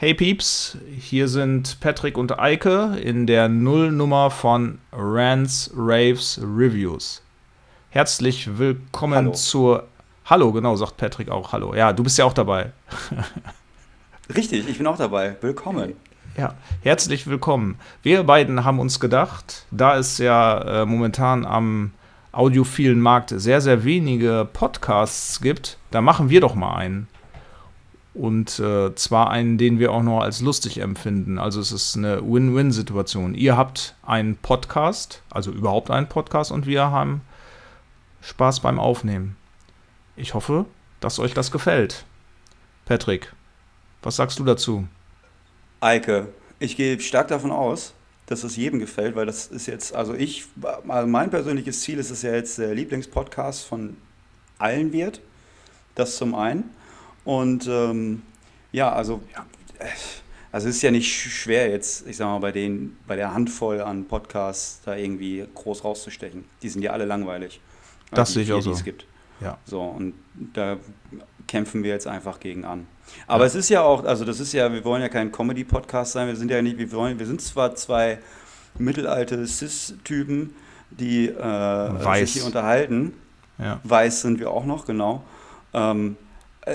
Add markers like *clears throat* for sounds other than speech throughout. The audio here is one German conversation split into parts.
Hey Peeps, hier sind Patrick und Eike in der Nullnummer von Rants, Raves, Reviews. Herzlich willkommen Hallo. zur. Hallo, genau, sagt Patrick auch. Hallo. Ja, du bist ja auch dabei. *laughs* Richtig, ich bin auch dabei. Willkommen. Ja, herzlich willkommen. Wir beiden haben uns gedacht, da es ja äh, momentan am audiophilen Markt sehr, sehr wenige Podcasts gibt, da machen wir doch mal einen. Und äh, zwar einen, den wir auch noch als lustig empfinden. Also es ist eine Win-Win-Situation. Ihr habt einen Podcast, also überhaupt einen Podcast, und wir haben Spaß beim Aufnehmen. Ich hoffe, dass euch das gefällt. Patrick, was sagst du dazu? Eike, ich gehe stark davon aus, dass es jedem gefällt, weil das ist jetzt, also ich, also mein persönliches Ziel ist es ja jetzt der Lieblingspodcast von allen wird. Das zum einen. Und ähm, ja, also, also es ist ja nicht sch- schwer jetzt, ich sag mal, bei den, bei der Handvoll an Podcasts da irgendwie groß rauszustechen. Die sind ja alle langweilig. Das Die sehe ich auch die so. es gibt. Ja. So, und da kämpfen wir jetzt einfach gegen an. Aber es ist ja auch, also das ist ja, wir wollen ja kein Comedy-Podcast sein, wir sind ja nicht, wir wollen, wir sind zwar zwei mittelalte Cis-Typen, die äh, Weiß. sich hier unterhalten. Ja. Weiß sind wir auch noch, genau. Ähm, äh,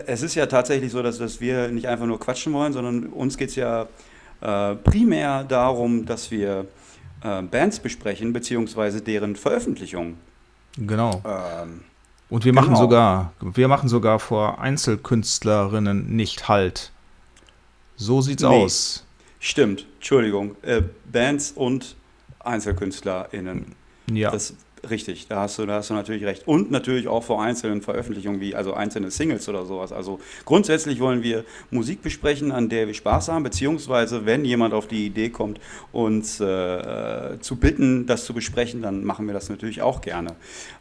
es ist ja tatsächlich so, dass, dass wir nicht einfach nur quatschen wollen, sondern uns geht es ja äh, primär darum, dass wir äh, Bands besprechen, beziehungsweise deren Veröffentlichung. Genau. Ähm, Und wir machen Genau. sogar, wir machen sogar vor Einzelkünstlerinnen nicht Halt. So sieht's Nee. aus. Stimmt, Entschuldigung. Äh, Bands und EinzelkünstlerInnen. Ja. Das richtig, da hast du, da hast du natürlich recht. Und natürlich auch vor einzelnen Veröffentlichungen, wie also einzelne Singles oder sowas. Also grundsätzlich wollen wir Musik besprechen, an der wir Spaß haben, beziehungsweise wenn jemand auf die Idee kommt, uns äh, zu bitten, das zu besprechen, dann machen wir das natürlich auch gerne.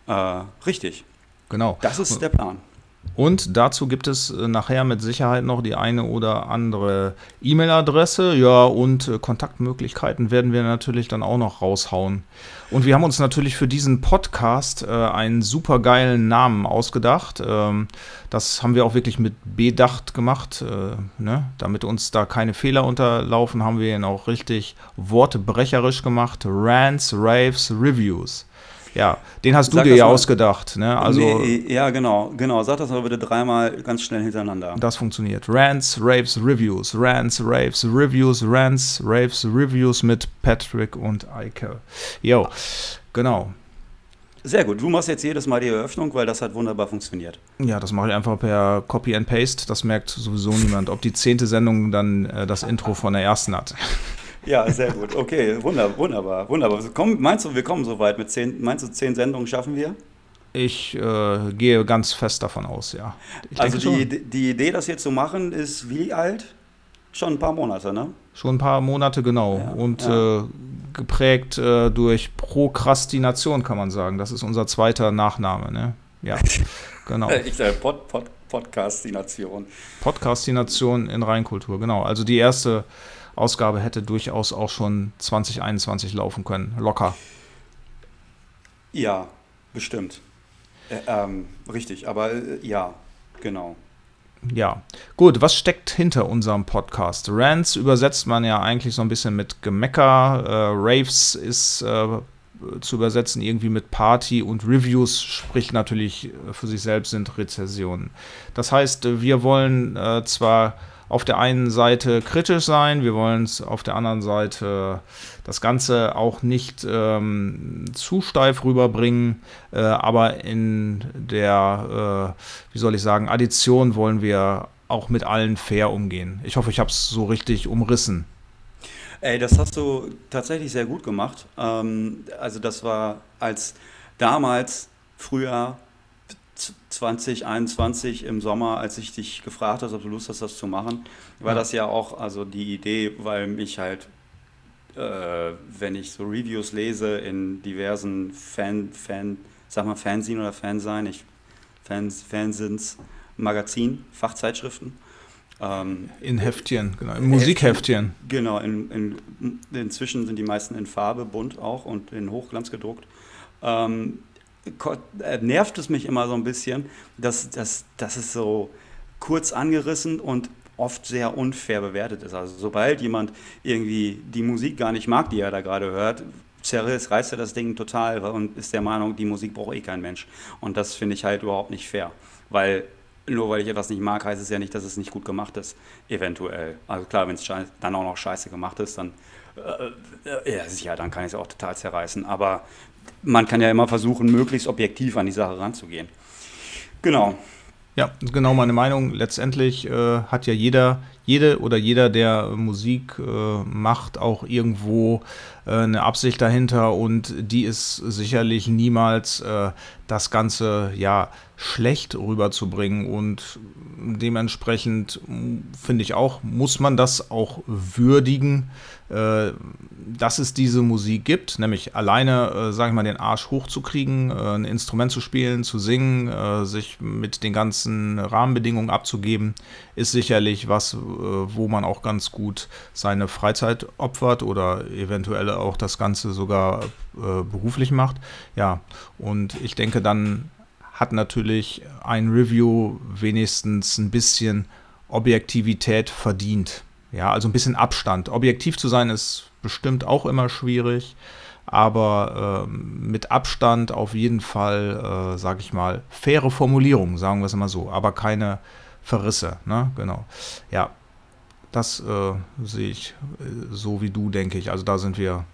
Äh, richtig, genau. das ist der Plan. Und dazu gibt es äh, nachher mit Sicherheit noch die eine oder andere E-Mail-Adresse. Ja, und äh, Kontaktmöglichkeiten werden wir natürlich dann auch noch raushauen. Und wir haben uns natürlich für diesen Podcast äh, einen super geilen Namen ausgedacht. Ähm, das haben wir auch wirklich mit Bedacht gemacht. Äh, ne? Damit uns da keine Fehler unterlaufen, haben wir ihn auch richtig wortbrecherisch gemacht. Rants, Raves, Reviews. Ja, den hast du Sag dir ja mal. ausgedacht. Ne? Also, nee, ja, genau, genau. Sag das aber bitte dreimal ganz schnell hintereinander. Das funktioniert. Rants, Raves, Reviews. Rants, Raves, Reviews. Rants, Raves, Reviews mit Patrick und Eike. Jo, genau. Sehr gut. Du machst jetzt jedes Mal die Eröffnung, weil das hat wunderbar funktioniert. Ja, das mache ich einfach per Copy and Paste. Das merkt sowieso niemand, ob die zehnte Sendung dann äh, das Intro von der ersten hat. Ja, sehr gut. Okay, wunderbar, wunderbar, wunderbar. Komm, meinst du, wir kommen so weit mit zehn, meinst du, zehn Sendungen schaffen wir? Ich äh, gehe ganz fest davon aus, ja. Ich also die, die Idee, das jetzt zu machen, ist wie alt? Schon ein paar Monate, ne? Schon ein paar Monate, genau. Ja, und ja. Äh, geprägt äh, durch Prokrastination, kann man sagen. Das ist unser zweiter Nachname, ne? Ja, *laughs* genau. Ich sage Pod, Pod, Podcastination. Podcastination in Reinkultur, genau. Also die erste Ausgabe hätte durchaus auch schon 2021 laufen können. Locker. Ja, bestimmt. Äh, ähm, richtig, aber äh, ja, genau. Ja. Gut, was steckt hinter unserem Podcast? Rants übersetzt man ja eigentlich so ein bisschen mit Gemecker. Äh, Raves ist äh, zu übersetzen irgendwie mit Party und Reviews spricht natürlich für sich selbst sind Rezessionen. Das heißt, wir wollen äh, zwar auf der einen Seite kritisch sein, wir wollen es auf der anderen Seite das Ganze auch nicht ähm, zu steif rüberbringen, äh, aber in der, äh, wie soll ich sagen, Addition wollen wir auch mit allen fair umgehen. Ich hoffe, ich habe es so richtig umrissen. Ey, das hast du tatsächlich sehr gut gemacht. Ähm, also das war als damals, früher, 2021 im Sommer, als ich dich gefragt habe, ob du Lust hast, das zu machen, war Ja. das ja auch also die Idee, weil mich halt, äh, wenn ich so Reviews lese in diversen Fan, Fan, sag mal Fanzine oder Fansein, ich, Fans, Fansins, Magazin, Fachzeitschriften, ähm, In Heftchen, genau, in Musikheftchen. Genau, in, in, inzwischen sind die meisten in Farbe, bunt auch und in Hochglanz gedruckt. Ähm, äh, nervt es mich immer so ein bisschen, dass, dass, dass es so kurz angerissen und oft sehr unfair bewertet ist. Also sobald jemand irgendwie die Musik gar nicht mag, die er da gerade hört, zerreißt er das Ding total und ist der Meinung, die Musik braucht eh kein Mensch. Und das finde ich halt überhaupt nicht fair. Weil nur weil ich etwas nicht mag, heißt es ja nicht, dass es nicht gut gemacht ist, eventuell. Also klar, wenn es dann auch noch scheiße gemacht ist, dann, äh, äh, ja, dann kann ich es auch total zerreißen. Aber man kann ja immer versuchen, möglichst objektiv an die Sache ranzugehen. Genau. Ja, genau meine Meinung. Letztendlich äh, hat ja jeder, jede oder jeder, der Musik äh, macht, auch irgendwo äh, eine Absicht dahinter und die ist sicherlich niemals äh, das Ganze ja schlecht rüberzubringen und dementsprechend finde ich auch, muss man das auch würdigen, äh, dass es diese Musik gibt, nämlich alleine, äh, sage ich mal, den Arsch hochzukriegen, äh, ein Instrument zu spielen, zu singen, äh, sich mit den ganzen Rahmenbedingungen abzugeben, ist sicherlich was, äh, wo man auch ganz gut seine Freizeit opfert oder eventuell auch das Ganze sogar äh, beruflich macht. Ja, und ich denke, dann hat natürlich ein Review wenigstens ein bisschen Objektivität verdient. Ja, also ein bisschen Abstand. Objektiv zu sein ist bestimmt auch immer schwierig, aber äh, mit Abstand auf jeden Fall, äh, sage ich mal, faire Formulierung, sagen wir es mal so, aber keine Verrisse. Ne? Genau. Ja, das äh, sehe ich äh, so wie du, denke ich. Also da sind wir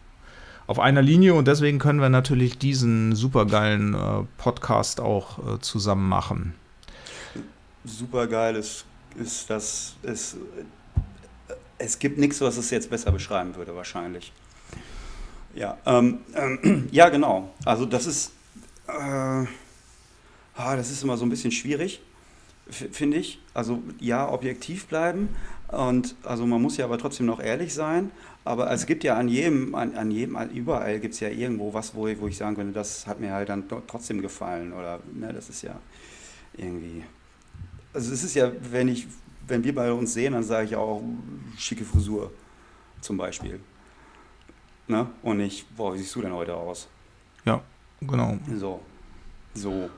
auf einer Linie und deswegen können wir natürlich diesen supergeilen äh, Podcast auch äh, zusammen machen. Supergeil ist, ist das, ist, es gibt nichts, was es jetzt besser beschreiben würde, wahrscheinlich. Ja, ähm, ähm, *clears throat* ja genau. Also das ist, äh, ah, das ist immer so ein bisschen schwierig, finde ich. Also ja, objektiv bleiben und also man muss ja aber trotzdem noch ehrlich sein. Aber es gibt ja an jedem, an, an jedem, überall gibt es ja irgendwo was, wo ich, wo ich sagen könnte, das hat mir halt dann trotzdem gefallen. Oder ne, das ist ja irgendwie. Also es ist ja, wenn ich, wenn wir bei uns sehen, dann sage ich auch schicke Frisur zum Beispiel. Ne? Und nicht, boah, wie siehst du denn heute aus? Ja, genau. So. So.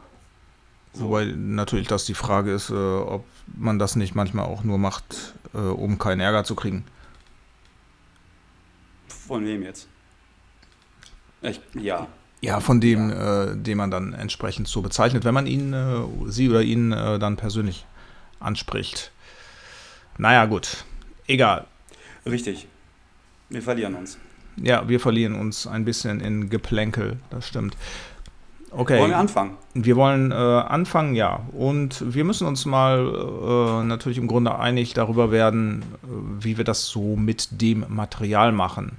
So. Wobei natürlich das die Frage ist, äh, ob man das nicht manchmal auch nur macht, äh, um keinen Ärger zu kriegen. Von wem jetzt? Ich, ja. Ja, von dem, ja. Äh, den man dann entsprechend so bezeichnet, wenn man ihn, äh, sie oder ihn äh, dann persönlich anspricht. Naja, gut. Egal. Richtig. Wir verlieren uns. Ja, wir verlieren uns ein bisschen in Geplänkel, das stimmt. Okay. Wollen wir anfangen? Wir wollen äh, anfangen, ja. Und wir müssen uns mal äh, natürlich im Grunde einig darüber werden, äh, wie wir das so mit dem Material machen.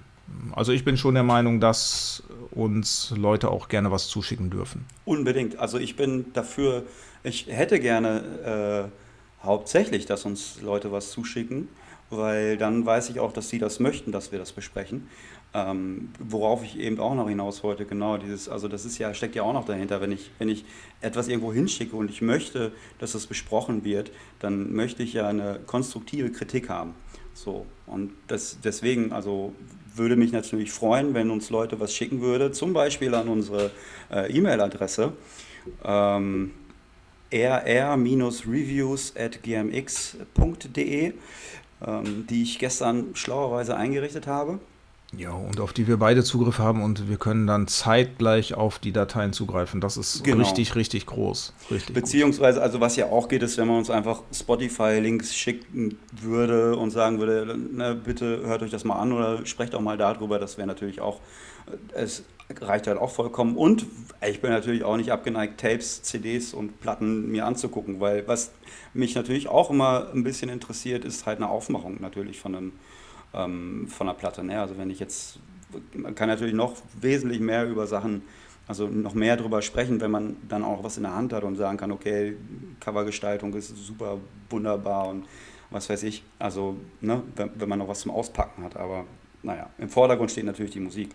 Also ich bin schon der Meinung, dass uns Leute auch gerne was zuschicken dürfen. Unbedingt. Also ich bin dafür, ich hätte gerne äh, hauptsächlich, dass uns Leute was zuschicken, weil dann weiß ich auch, dass sie das möchten, dass wir das besprechen. Ähm, worauf ich eben auch noch hinaus wollte, genau dieses, also das ist ja, steckt ja auch noch dahinter, wenn ich, wenn ich etwas irgendwo hinschicke und ich möchte, dass es besprochen wird, dann möchte ich ja eine konstruktive Kritik haben. So, und das, deswegen, also würde mich natürlich freuen, wenn uns Leute was schicken würde, zum Beispiel an unsere äh, E-Mail-Adresse ähm, rr-reviews at gmx.de, ähm, die ich gestern schlauerweise eingerichtet habe. Ja, und auf die wir beide Zugriff haben und wir können dann zeitgleich auf die Dateien zugreifen. Das ist genau. richtig, richtig groß. Richtig Beziehungsweise, gut. also was ja auch geht, ist, wenn man uns einfach Spotify-Links schicken würde und sagen würde, ne, bitte hört euch das mal an oder sprecht auch mal darüber, das wäre natürlich auch, es reicht halt auch vollkommen. Und ich bin natürlich auch nicht abgeneigt, Tapes, CDs und Platten mir anzugucken, weil was mich natürlich auch immer ein bisschen interessiert, ist halt eine Aufmachung natürlich von einem ähm, von der Platte. Ne? Also wenn ich jetzt, man kann natürlich noch wesentlich mehr über Sachen, also noch mehr darüber sprechen, wenn man dann auch was in der Hand hat und sagen kann, okay, Covergestaltung ist super wunderbar und was weiß ich. Also ne, wenn, wenn man noch was zum Auspacken hat. Aber naja, im Vordergrund steht natürlich die Musik.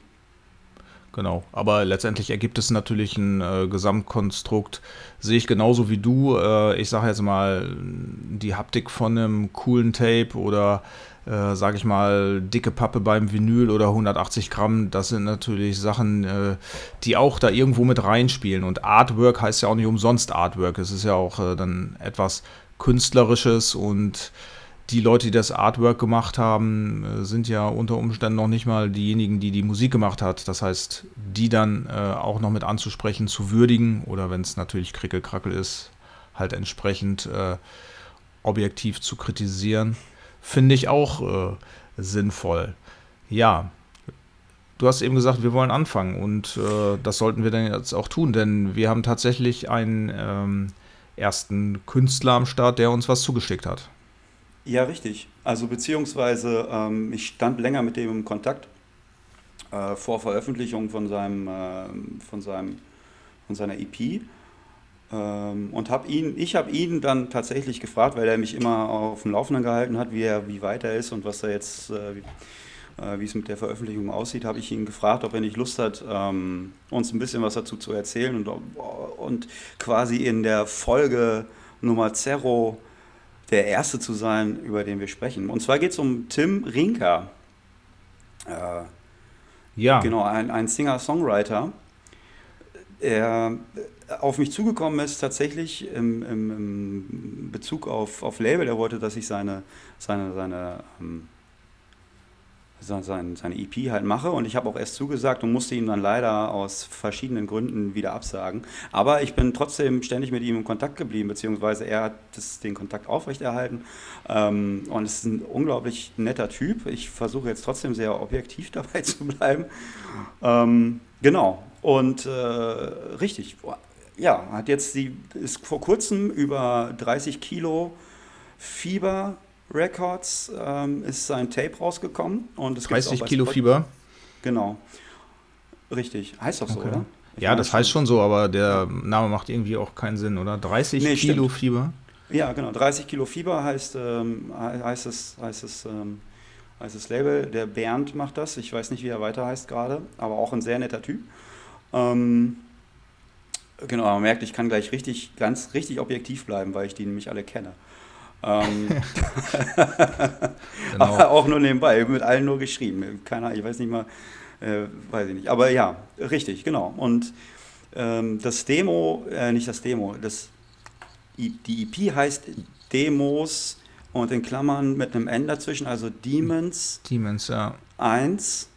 Genau, aber letztendlich ergibt es natürlich ein äh, Gesamtkonstrukt. Sehe ich genauso wie du. Äh, ich sage jetzt mal, die Haptik von einem coolen Tape oder äh, sage ich mal, dicke Pappe beim Vinyl oder 180 Gramm, das sind natürlich Sachen, äh, die auch da irgendwo mit reinspielen. Und Artwork heißt ja auch nicht umsonst Artwork. Es ist ja auch äh, dann etwas Künstlerisches und die Leute, die das Artwork gemacht haben, äh, sind ja unter Umständen noch nicht mal diejenigen, die die Musik gemacht hat. Das heißt, die dann äh, auch noch mit anzusprechen, zu würdigen oder wenn es natürlich Krickelkrackel ist, halt entsprechend äh, objektiv zu kritisieren, finde ich auch äh, sinnvoll. Ja, du hast eben gesagt, wir wollen anfangen und äh, das sollten wir dann jetzt auch tun, denn wir haben tatsächlich einen ähm, ersten Künstler am Start, der uns was zugeschickt hat. Ja, richtig. Also beziehungsweise ähm, ich stand länger mit dem in Kontakt äh, vor Veröffentlichung von seinem, äh, von seinem, von seiner EP ähm, und habe ihn, ich habe ihn dann tatsächlich gefragt, weil er mich immer auf dem Laufenden gehalten hat, wie er, wie weit er ist und was er jetzt, äh, wie, äh, es mit der Veröffentlichung aussieht, habe ich ihn gefragt, ob er nicht Lust hat, ähm, uns ein bisschen was dazu zu erzählen und, und quasi in der Folge Nummer Zero der Erste zu sein, über den wir sprechen. Und zwar geht es um Tim Rinker. Äh, ja. Genau, ein, ein Singer-Songwriter. Der auf mich zugekommen ist, tatsächlich im, im, im Bezug auf, auf Label. Er wollte, dass ich seine, seine, seine ähm, seine, seine EP halt mache. Und ich habe auch erst zugesagt und musste ihm dann leider aus verschiedenen Gründen wieder absagen. Aber ich bin trotzdem ständig mit ihm in Kontakt geblieben, beziehungsweise er hat das, den Kontakt aufrechterhalten. Ähm, und ist ein unglaublich netter Typ. Ich versuche jetzt trotzdem sehr objektiv *laughs* dabei zu bleiben. Ähm, genau. Und äh, richtig, ja, hat jetzt die, ist vor kurzem über 30 Kilo Fieber Records ähm, ist sein Tape rausgekommen. Und es 30 Kilo Spot Fieber? Genau. Richtig. Heißt doch so, okay. oder? Ich ja, das heißt schon so, aber der Name macht irgendwie auch keinen Sinn, oder? 30 nee, Kilo stimmt. Fieber? Ja, genau. 30 Kilo Fieber heißt, ähm, heißt, es, heißt, es, ähm, heißt das Label. Der Bernd macht das. Ich weiß nicht, wie er weiter heißt gerade, aber auch ein sehr netter Typ. Ähm, genau, man merkt, ich kann gleich richtig, ganz richtig objektiv bleiben, weil ich die nämlich alle kenne. Ähm, *laughs* genau. Aber *laughs* auch nur nebenbei, mit allen nur geschrieben. Keiner, ich weiß nicht mal, äh, weiß ich nicht. Aber ja, richtig, genau. Und ähm, das Demo, äh, nicht das Demo, das, die EP heißt Demos und in Klammern mit einem N dazwischen, also Demons. Demons, ja. 1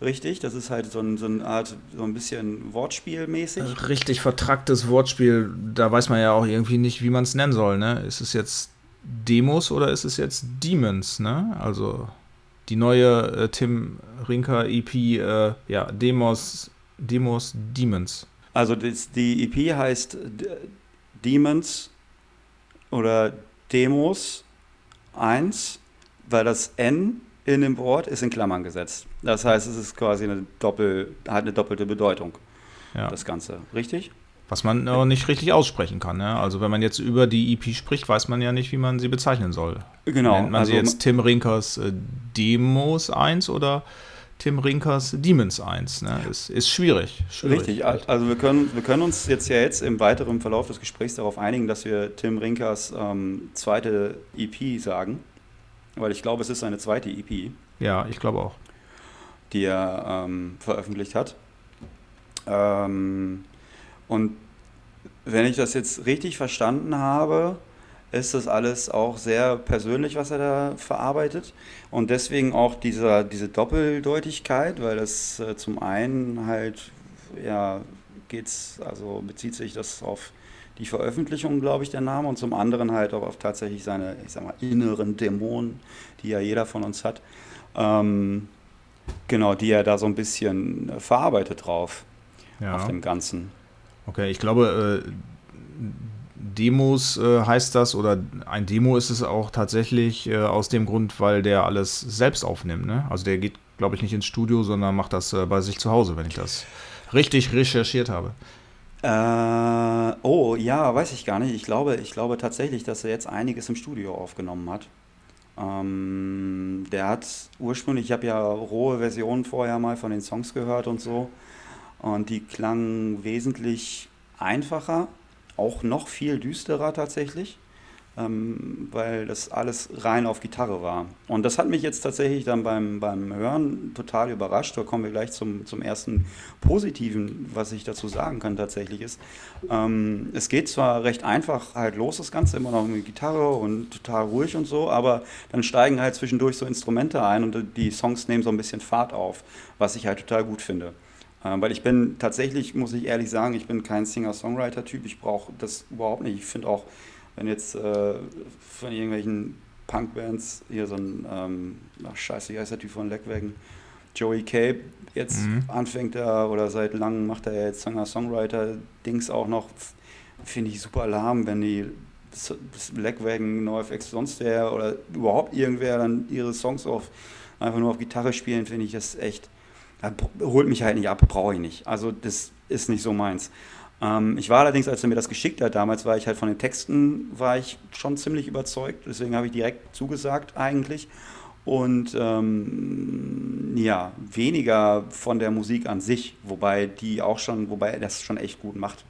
Richtig, das ist halt so, ein, so eine Art, so ein bisschen Wortspielmäßig. Äh, richtig vertracktes Wortspiel, da weiß man ja auch irgendwie nicht, wie man es nennen soll, ne? Ist es jetzt Demos oder ist es jetzt Demons, ne? Also die neue äh, Tim Rinker EP, äh, ja, Demos, Demos, Demons. Also das, die EP heißt D Demons oder Demos 1, weil das N in dem Wort ist in Klammern gesetzt. Das heißt, es ist quasi eine Doppel, hat eine doppelte Bedeutung. Ja. Das Ganze, richtig? Was man noch nicht richtig aussprechen kann. Ne? Also wenn man jetzt über die EP spricht, weiß man ja nicht, wie man sie bezeichnen soll. Genau. Nennt man also, sie jetzt Tim Rinkers äh, Demos 1 oder Tim Rinkers Demons 1. Ne? Ist, ist schwierig, schwierig. Richtig, also wir können, wir können uns jetzt ja jetzt im weiteren Verlauf des Gesprächs darauf einigen, dass wir Tim Rinkers ähm, zweite EP sagen. Weil ich glaube, es ist seine zweite EP. Ja, ich glaube auch. Die er ähm, veröffentlicht hat. Ähm, und wenn ich das jetzt richtig verstanden habe, ist das alles auch sehr persönlich, was er da verarbeitet. Und deswegen auch dieser, diese Doppeldeutigkeit, weil das äh, zum einen halt, ja, geht's, also bezieht sich das auf die Veröffentlichung, glaube ich, der Name, und zum anderen halt auch auf tatsächlich seine, ich sag mal, inneren Dämonen, die ja jeder von uns hat. Ähm, genau, die er da so ein bisschen verarbeitet drauf, ja. auf dem Ganzen. Okay, ich glaube, äh, Demos äh, heißt das, oder ein Demo ist es auch tatsächlich äh, aus dem Grund, weil der alles selbst aufnimmt. Ne? Also der geht, glaube ich, nicht ins Studio, sondern macht das äh, bei sich zu Hause, wenn ich das richtig recherchiert habe. Äh, oh, ja, weiß ich gar nicht. Ich glaube, ich glaube tatsächlich, dass er jetzt einiges im Studio aufgenommen hat. Ähm, der hat ursprünglich, ich habe ja rohe Versionen vorher mal von den Songs gehört und so. Und die klangen wesentlich einfacher, auch noch viel düsterer tatsächlich. Ähm, weil das alles rein auf Gitarre war. Und das hat mich jetzt tatsächlich dann beim, beim Hören total überrascht. Da kommen wir gleich zum, zum ersten Positiven, was ich dazu sagen kann tatsächlich ist. Ähm, es geht zwar recht einfach halt los, das Ganze, immer noch mit Gitarre und total ruhig und so, aber dann steigen halt zwischendurch so Instrumente ein und die Songs nehmen so ein bisschen Fahrt auf, was ich halt total gut finde. Ähm, weil ich bin tatsächlich, muss ich ehrlich sagen, ich bin kein Singer-Songwriter-Typ. Ich brauche das überhaupt nicht. Ich finde auch, wenn jetzt äh, von irgendwelchen Punkbands hier so ein, ähm, ach scheiße, wie heißt der Typ von Leckwagen? Joey Cape jetzt mhm. anfängt er oder seit langem macht er jetzt Singer-Songwriter-Dings auch noch, finde ich super lahm, wenn die Blackwagon, NoFX, sonst wer oder überhaupt irgendwer dann ihre Songs auf, einfach nur auf Gitarre spielen, finde ich das echt, holt mich halt nicht ab, brauche ich nicht. Also das ist nicht so meins. Ähm, ich war allerdings, als er mir das geschickt hat, damals war ich halt von den Texten, war ich schon ziemlich überzeugt, deswegen habe ich direkt zugesagt eigentlich. Und ähm, ja, weniger von der Musik an sich, wobei die auch schon, wobei er das schon echt gut macht.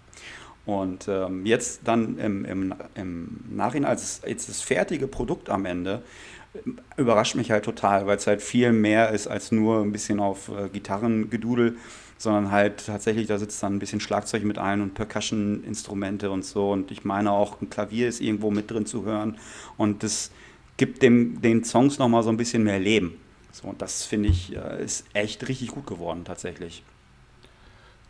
Und ähm, jetzt dann im, im, im Nachhinein, als jetzt das fertige Produkt am Ende, überrascht mich halt total, weil es halt viel mehr ist als nur ein bisschen auf äh, Gitarrengedudel sondern halt tatsächlich, da sitzt dann ein bisschen Schlagzeug mit ein und Percussion-Instrumente und so. Und ich meine auch, ein Klavier ist irgendwo mit drin zu hören. Und das gibt dem, den Songs nochmal so ein bisschen mehr Leben. So, und das finde ich, äh, ist echt richtig gut geworden, tatsächlich.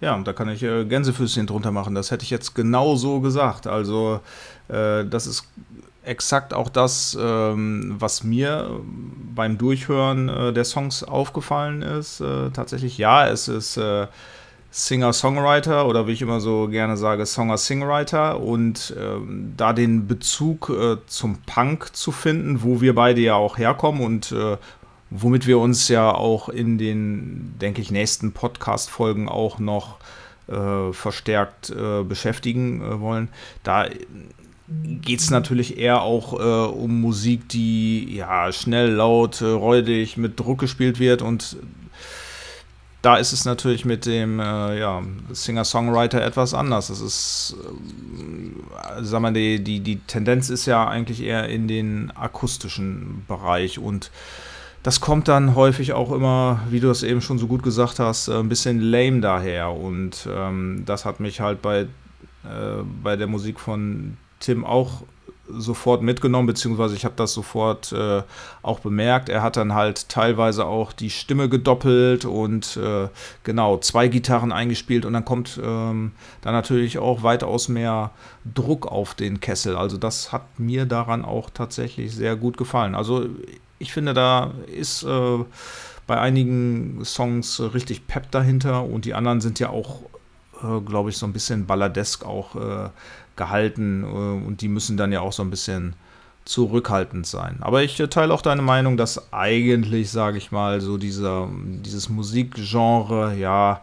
Ja, da kann ich äh, Gänsefüßchen drunter machen. Das hätte ich jetzt genau so gesagt. Also, äh, das ist exakt auch das, ähm, was mir beim Durchhören äh, der Songs aufgefallen ist. Äh, tatsächlich, ja, es ist äh, Singer-Songwriter oder wie ich immer so gerne sage, Songer-Singwriter und ähm, da den Bezug äh, zum Punk zu finden, wo wir beide ja auch herkommen und äh, womit wir uns ja auch in den, denke ich, nächsten Podcast-Folgen auch noch äh, verstärkt beschäftigen wollen. Da geht es natürlich eher auch äh, um Musik, die ja schnell, laut, äh, räudig, mit Druck gespielt wird und da ist es natürlich mit dem äh, ja, Singer-Songwriter etwas anders. Das ist, äh, sag mal, die, die, die Tendenz ist ja eigentlich eher in den akustischen Bereich und das kommt dann häufig auch immer, wie du es eben schon so gut gesagt hast, äh, ein bisschen lame daher. Und ähm, das hat mich halt bei, äh, bei der Musik von Tim auch sofort mitgenommen, beziehungsweise ich habe das sofort äh, auch bemerkt. Er hat dann halt teilweise auch die Stimme gedoppelt und äh, genau zwei Gitarren eingespielt und dann kommt ähm, dann natürlich auch weitaus mehr Druck auf den Kessel. Also das hat mir daran auch tatsächlich sehr gut gefallen. Also ich finde, da ist äh, bei einigen Songs richtig Pep dahinter und die anderen sind ja auch, äh, glaube ich, so ein bisschen balladesk auch äh, gehalten äh, und die müssen dann ja auch so ein bisschen zurückhaltend sein. Aber ich äh, teile auch deine Meinung, dass eigentlich, sage ich mal, so dieser, dieses Musikgenre ja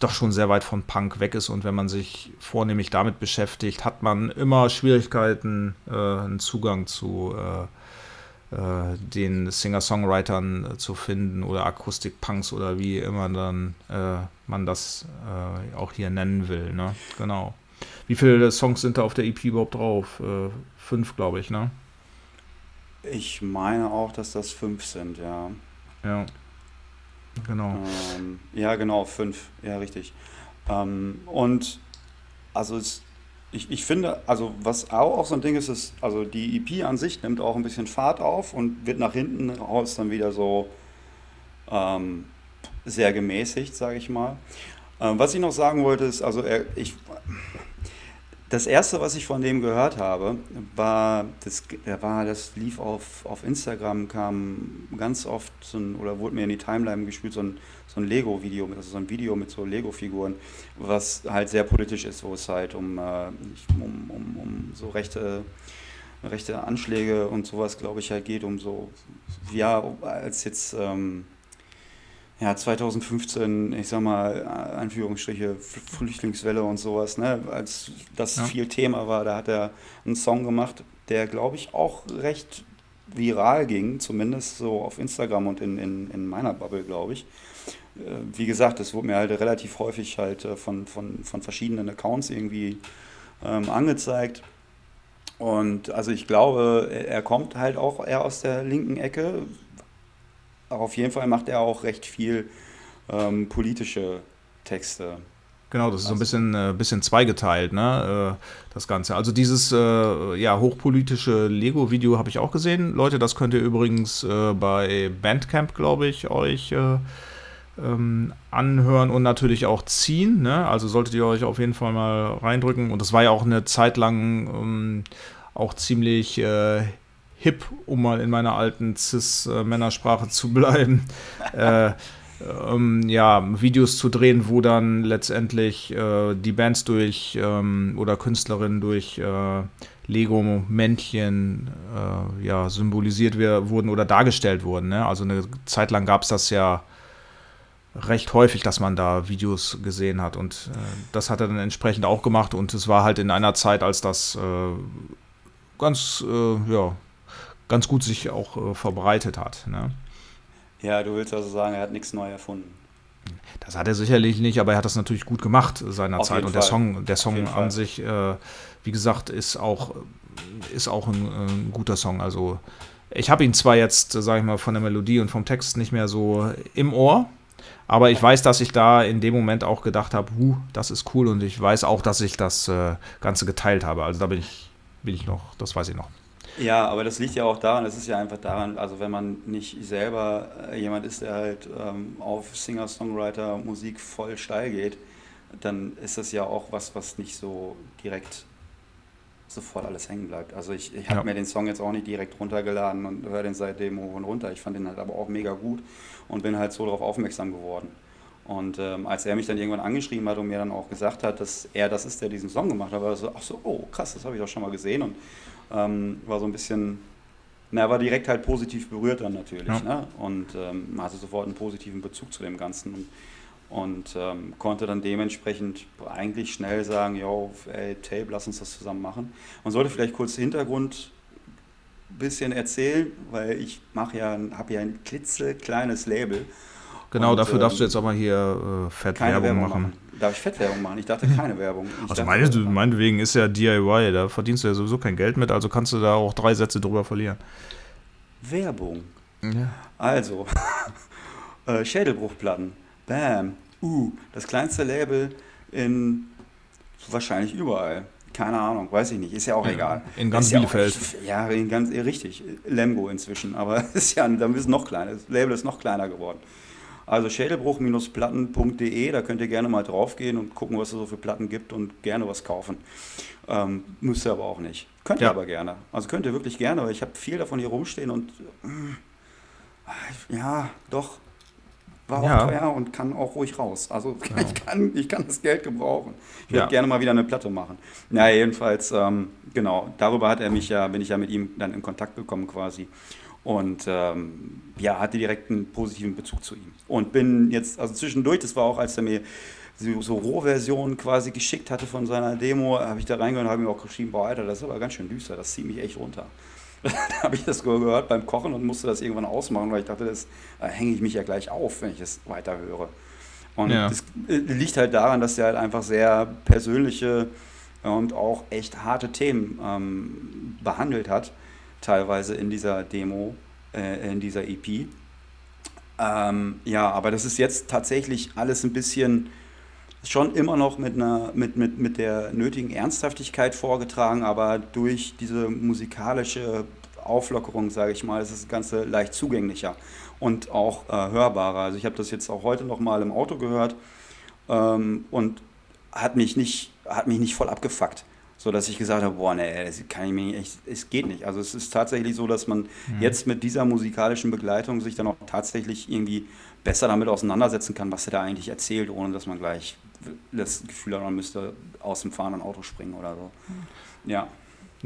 doch schon sehr weit von Punk weg ist und wenn man sich vornehmlich damit beschäftigt, hat man immer Schwierigkeiten, äh, einen Zugang zu äh, äh, den Singer-Songwritern äh, zu finden oder Akustik-Punks oder wie immer dann man das auch hier nennen will. Ne? Genau. Wie viele Songs sind da auf der EP überhaupt drauf? Äh, fünf, glaube ich, ne? Ich meine auch, dass das fünf sind, ja. Ja. Genau. Ähm, ja, genau, fünf. Ja, richtig. Ähm, und also es, ich, ich finde, also was auch, so ein Ding ist, ist, also die EP an sich nimmt auch ein bisschen Fahrt auf und wird nach hinten raus dann wieder so ähm, sehr gemäßigt, sage ich mal. Ähm, was ich noch sagen wollte, ist, also er, ich das erste, was ich von dem gehört habe, war, das, war, das lief auf, auf Instagram, kam ganz oft so ein, oder wurde mir in die Timeline gespielt, so ein, so ein Lego-Video, also so ein Video mit so Lego-Figuren, was halt sehr politisch ist, wo es halt um, äh, um, um, um so rechte, rechte Anschläge und sowas, glaube ich, halt geht, um so, ja, als jetzt. Ähm, ja, 2015, ich sag mal, Anführungsstriche, Flüchtlingswelle und sowas, ne, als das ja. viel Thema war, da hat er einen Song gemacht, der, glaube ich, auch recht viral ging, zumindest so auf Instagram und in, in, in meiner Bubble, glaube ich. Äh, wie gesagt, es wurde mir halt relativ häufig halt äh, von, von, von verschiedenen Accounts irgendwie ähm, angezeigt. Und also ich glaube, er kommt halt auch eher aus der linken Ecke. Auf jeden Fall macht er auch recht viel ähm, politische Texte. Genau, das ist so ein also bisschen, äh, bisschen zweigeteilt, ne? Äh, das Ganze. Also dieses äh, ja, hochpolitische Lego-Video habe ich auch gesehen. Leute, das könnt ihr übrigens äh, bei Bandcamp, glaube ich, euch äh, ähm, anhören und natürlich auch ziehen. Ne? Also solltet ihr euch auf jeden Fall mal reindrücken. Und das war ja auch eine Zeit lang ähm, auch ziemlich äh, hip, um mal in meiner alten Cis-Männersprache zu bleiben. *laughs* äh, ähm, ja, Videos zu drehen, wo dann letztendlich äh, die Bands durch ähm, oder Künstlerinnen durch äh, Lego-Männchen äh, ja, symbolisiert wurden oder dargestellt wurden. Ne? Also eine Zeit lang gab es das ja recht häufig, dass man da Videos gesehen hat. Und äh, das hat er dann entsprechend auch gemacht. Und es war halt in einer Zeit, als das äh, ganz, äh, ja, ganz gut sich auch äh, verbreitet hat. Ne? Ja, du willst also sagen, er hat nichts neu erfunden. Das hat er sicherlich nicht, aber er hat das natürlich gut gemacht seinerzeit. Und der Song, der Song an Fall. sich, äh, wie gesagt, ist auch, ist auch ein, ein guter Song. Also ich habe ihn zwar jetzt, sage ich mal, von der Melodie und vom Text nicht mehr so im Ohr, aber ich weiß, dass ich da in dem Moment auch gedacht habe, huh, das ist cool und ich weiß auch, dass ich das äh, Ganze geteilt habe. Also da bin ich, bin ich noch, das weiß ich noch. Ja, aber das liegt ja auch daran, es ist ja einfach daran, also wenn man nicht selber äh, jemand ist, der halt ähm, auf Singer-Songwriter Musik voll steil geht, dann ist das ja auch was, was nicht so direkt sofort alles hängen bleibt. Also ich, ich habe ja. mir den Song jetzt auch nicht direkt runtergeladen und höre den seitdem hoch und runter. Ich fand den halt aber auch mega gut und bin halt so darauf aufmerksam geworden. Und ähm, als er mich dann irgendwann angeschrieben hat und mir dann auch gesagt hat, dass er das ist, der diesen Song gemacht hat, war so, ach so, oh krass, das habe ich doch schon mal gesehen und ähm, war so ein bisschen, na, war direkt halt positiv berührt dann natürlich ja. ne? und ähm, hatte sofort einen positiven Bezug zu dem Ganzen und, und ähm, konnte dann dementsprechend eigentlich schnell sagen, yo, ey, Tape, lass uns das zusammen machen. Man sollte vielleicht kurz Hintergrund bisschen erzählen, weil ich mache ja, habe ja ein klitzekleines Label Genau, und, dafür darfst du ähm, jetzt aber hier äh, Fettwerbung machen. machen. Darf ich Fettwerbung machen? Ich dachte keine Werbung. Ich also meine, du, meinetwegen ist ja DIY, da verdienst du ja sowieso kein Geld mit, also kannst du da auch drei Sätze drüber verlieren. Werbung. Ja. Also, *laughs* äh, Schädelbruchplatten. Bam. Uh, das kleinste Label in wahrscheinlich überall. Keine Ahnung, weiß ich nicht, ist ja auch ja, egal. In ganz Bielefeld. *laughs* Ja, in ganz, richtig. Lemgo inzwischen, aber *laughs* ist ja, dann ist noch kleiner. Das Label ist noch kleiner geworden. Also schädelbruch-platten.de, da könnt ihr gerne mal draufgehen und gucken, was es so für Platten gibt und gerne was kaufen. Ähm, müsst ihr aber auch nicht. Könnt ihr ja. aber gerne. Also könnt ihr wirklich gerne, weil ich habe viel davon hier rumstehen und äh, ja, doch, war auch ja. teuer und kann auch ruhig raus. Also ja. *laughs* ich, kann, ich kann das Geld gebrauchen. Ich würde gerne mal wieder eine Platte machen. Na, jedenfalls, ähm, genau, darüber hat er mich ja, bin ich ja mit ihm dann in Kontakt gekommen quasi. Und ähm, ja, hatte direkt einen positiven Bezug zu ihm. Und bin jetzt, also zwischendurch, das war auch, als er mir so, so Rohversionen quasi geschickt hatte von seiner Demo, habe ich da reingehört und habe mir auch geschrieben, boah, Alter, das ist aber ganz schön düster, das zieht mich echt runter. *laughs* da habe ich das gehört beim Kochen und musste das irgendwann ausmachen, weil ich dachte, das äh, hänge ich mich ja gleich auf, wenn ich das weiter höre. Und ja. das äh, liegt halt daran, dass er halt einfach sehr persönliche und auch echt harte Themen ähm, behandelt hat teilweise in dieser Demo, äh, in dieser EP. Ähm, ja, aber das ist jetzt tatsächlich alles ein bisschen schon immer noch mit, einer, mit, mit, mit der nötigen Ernsthaftigkeit vorgetragen, aber durch diese musikalische Auflockerung, sage ich mal, ist das Ganze leicht zugänglicher und auch äh, hörbarer. Also ich habe das jetzt auch heute noch mal im Auto gehört ähm, und hat mich nicht, hat mich nicht voll abgefuckt so dass ich gesagt habe, boah, nee, das kann ich mir nicht, echt, es geht nicht. Also es ist tatsächlich so, dass man mhm. jetzt mit dieser musikalischen Begleitung sich dann auch tatsächlich irgendwie besser damit auseinandersetzen kann, was er da eigentlich erzählt, ohne dass man gleich das Gefühl hat, man müsste aus dem fahrenden Auto springen oder so. Ja.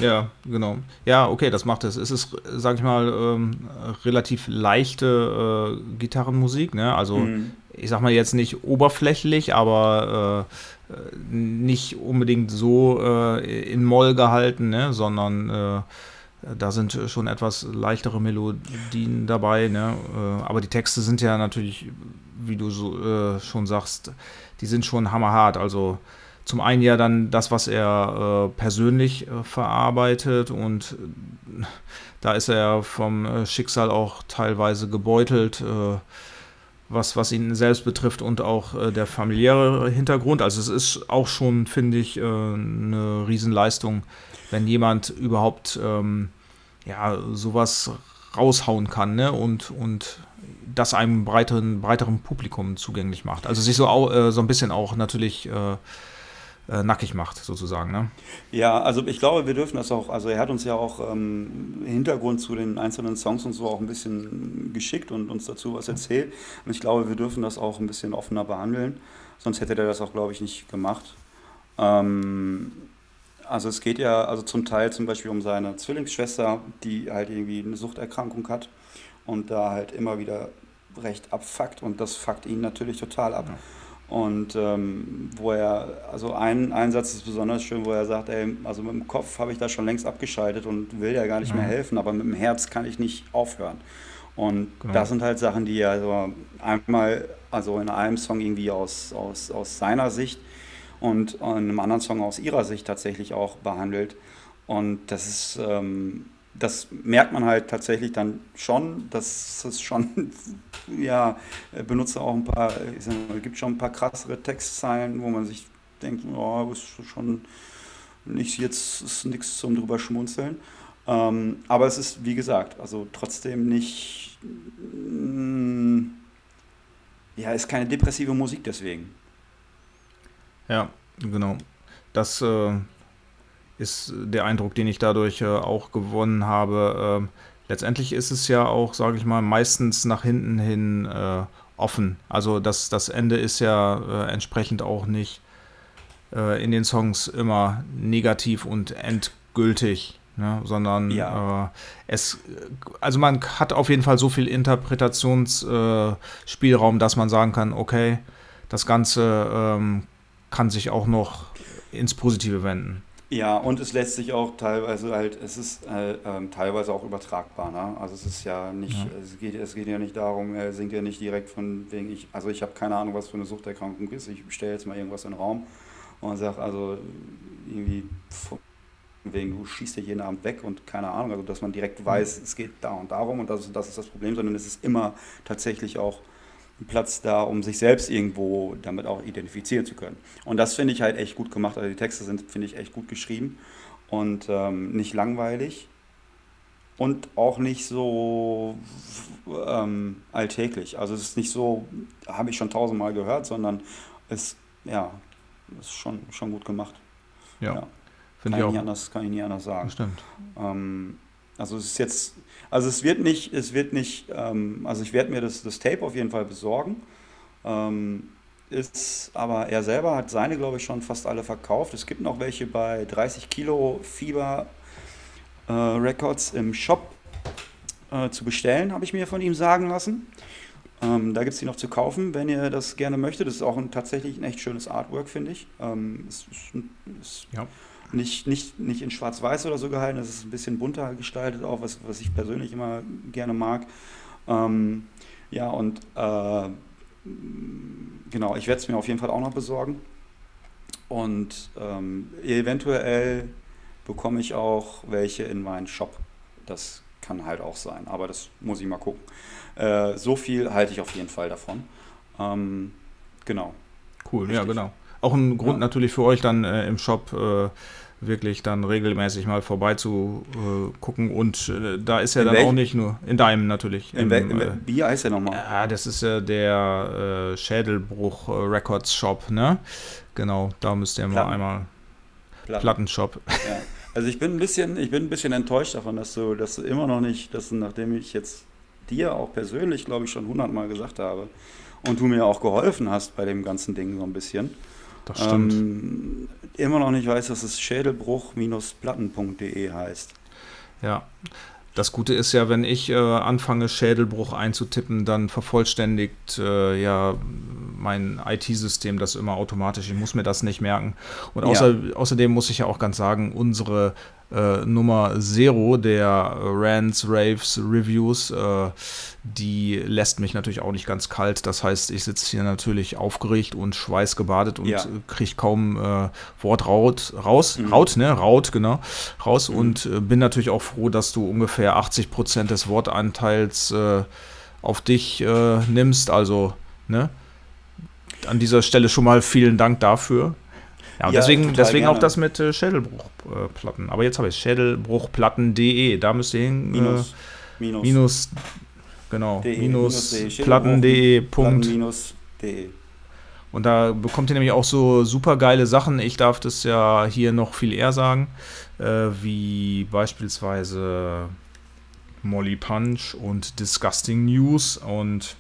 Ja, genau. Ja, okay, das macht es. Es ist, sag ich mal, ähm, relativ leichte äh, Gitarrenmusik, ne? Also mhm. ich sag mal jetzt nicht oberflächlich, aber äh, nicht unbedingt so äh, in Moll gehalten, ne, sondern äh, da sind schon etwas leichtere Melodien dabei. Ne? Äh, aber die Texte sind ja natürlich, wie du so, äh, schon sagst, die sind schon hammerhart. Also zum einen ja dann das, was er äh, persönlich äh, verarbeitet und äh, da ist er vom äh, Schicksal auch teilweise gebeutelt, äh, was, was ihn selbst betrifft und auch der familiäre Hintergrund. Also es ist auch schon, finde ich, eine Riesenleistung, wenn jemand überhaupt ähm, ja, sowas raushauen kann ne? und, und das einem breiteren, breiteren Publikum zugänglich macht. Also sich so, so ein bisschen auch natürlich äh, nackig macht, sozusagen. Ne? Ja, also ich glaube, wir dürfen das auch, also er hat uns ja auch ähm, Hintergrund zu den einzelnen Songs und so auch ein bisschen geschickt und uns dazu was erzählt. Und ich glaube, wir dürfen das auch ein bisschen offener behandeln. Sonst hätte der das auch, glaube ich, nicht gemacht. Ähm, also es geht ja also zum Teil zum Beispiel um seine Zwillingsschwester, die halt irgendwie eine Suchterkrankung hat und da halt immer wieder recht abfuckt und das fuckt ihn natürlich total ab. Ja. Und ähm, wo er, also ein, ein Satz ist besonders schön, wo er sagt, ey, also mit dem Kopf habe ich da schon längst abgeschaltet und will ja gar nicht mhm. mehr helfen, aber mit dem Herz kann ich nicht aufhören. Und genau. das sind halt Sachen, die er also einmal, also in einem Song irgendwie aus, aus, aus seiner Sicht und in einem anderen Song aus ihrer Sicht tatsächlich auch behandelt. Und das ist, ähm, das merkt man halt tatsächlich dann schon, dass es schon, *laughs* ja, benutze auch ein paar, es gibt schon ein paar krassere Textzeilen, wo man sich denkt, oh, ist schon nicht, jetzt ist nichts zum drüber schmunzeln. Ähm, aber es ist, wie gesagt, also trotzdem nicht, mm, ja, ist keine depressive Musik deswegen. Ja, genau. Das, äh ist der Eindruck, den ich dadurch äh, auch gewonnen habe. Äh, letztendlich ist es ja auch, sage ich mal, meistens nach hinten hin äh, offen. Also das, das Ende ist ja äh, entsprechend auch nicht äh, in den Songs immer negativ und endgültig. Ne, sondern ja. Äh, es, also man hat auf jeden Fall so viel Interpretationsspielraum, dass man sagen kann, okay, das Ganze ähm, kann sich auch noch ins Positive wenden. Ja, und es lässt sich auch teilweise halt, es ist äh, äh, teilweise auch übertragbar. Ne? Also es ist ja nicht, ja. Es, geht, es geht ja nicht darum, er singt ja nicht direkt von wegen, ich, also ich habe keine Ahnung, was für eine Suchterkrankung ist. Ich stelle jetzt mal irgendwas in den Raum und sage also irgendwie von wegen, du schießt ja jeden Abend weg und keine Ahnung, also dass man direkt weiß, es geht da und darum und das, das ist das Problem, sondern es ist immer tatsächlich auch Platz da, um sich selbst irgendwo damit auch identifizieren zu können. Und das finde ich halt echt gut gemacht. Also die Texte sind, finde ich, echt gut geschrieben und ähm, nicht langweilig und auch nicht so ähm, alltäglich. Also es ist nicht so, habe ich schon tausendmal gehört, sondern es ja, ist schon, schon gut gemacht. Ja, ja. Finde ich auch. Anders, kann ich nie anders sagen. Stimmt. Ähm, also es ist jetzt, also es wird nicht, es wird nicht, ähm, also ich werde mir das, das Tape auf jeden Fall besorgen. Ähm, ist, aber er selber hat seine, glaube ich, schon fast alle verkauft. Es gibt noch welche bei 30 Kilo Fieber äh, Records im Shop äh, zu bestellen, habe ich mir von ihm sagen lassen. Ähm, da gibt es die noch zu kaufen, wenn ihr das gerne möchtet. Das ist auch ein, tatsächlich ein echt schönes Artwork, finde ich. Ähm, es, es, es, ja nicht, nicht, nicht in Schwarz-Weiß oder so gehalten, das ist ein bisschen bunter gestaltet auch, was, was ich persönlich immer gerne mag. Ähm, ja, und äh, genau, ich werde es mir auf jeden Fall auch noch besorgen. Und ähm, eventuell bekomme ich auch welche in meinen Shop. Das kann halt auch sein, aber das muss ich mal gucken. Äh, so viel halte ich auf jeden Fall davon. Ähm, genau. Cool, Richtig. ja, genau. Auch ein Grund ja. natürlich für euch dann äh, im Shop äh, wirklich dann regelmäßig mal vorbei zu äh, gucken. Und äh, da ist ja in dann welch? auch nicht nur, in deinem natürlich. In, im, in, in, wie heißt der nochmal? Ja, das ist ja der äh, Schädelbruch Records Shop, ne? Genau, da müsst ihr Platten. mal einmal Platten. Plattenshop. Ja. Also ich bin ein bisschen, ich bin ein bisschen enttäuscht davon, dass du, dass du immer noch nicht, dass nachdem ich jetzt dir auch persönlich, glaube ich, schon hundertmal gesagt habe und du mir auch geholfen hast bei dem ganzen Ding so ein bisschen, das stimmt. Ähm, immer noch nicht weiß, dass es schädelbruch-platten.de heißt. Ja. Das Gute ist ja, wenn ich äh, anfange, Schädelbruch einzutippen, dann vervollständigt äh, ja mein IT-System das immer automatisch. Ich muss mir das nicht merken. Und außer, ja. außerdem muss ich ja auch ganz sagen, unsere äh, Nummer Zero der Rants, Raves, Reviews, äh, die lässt mich natürlich auch nicht ganz kalt. Das heißt, ich sitze hier natürlich aufgeregt und schweißgebadet und ja. kriege kaum äh, Wort raut, raus. Mhm. Raut, ne? Raut, genau. Raus mhm. und äh, bin natürlich auch froh, dass du ungefähr 80 Prozent des Wortanteils äh, auf dich äh, nimmst. Also, ne? An dieser Stelle schon mal vielen Dank dafür. Ja, und ja, deswegen, deswegen auch das mit äh, Schädelbruchplatten. Aber jetzt habe ich Schädelbruchplatten.de. Da müsst ihr hin. Minus, äh, minus, minus, genau, de, minus, minus platten.de. Minus de. Und da bekommt ihr nämlich auch so super geile Sachen. Ich darf das ja hier noch viel eher sagen, äh, wie beispielsweise Molly Punch und Disgusting News und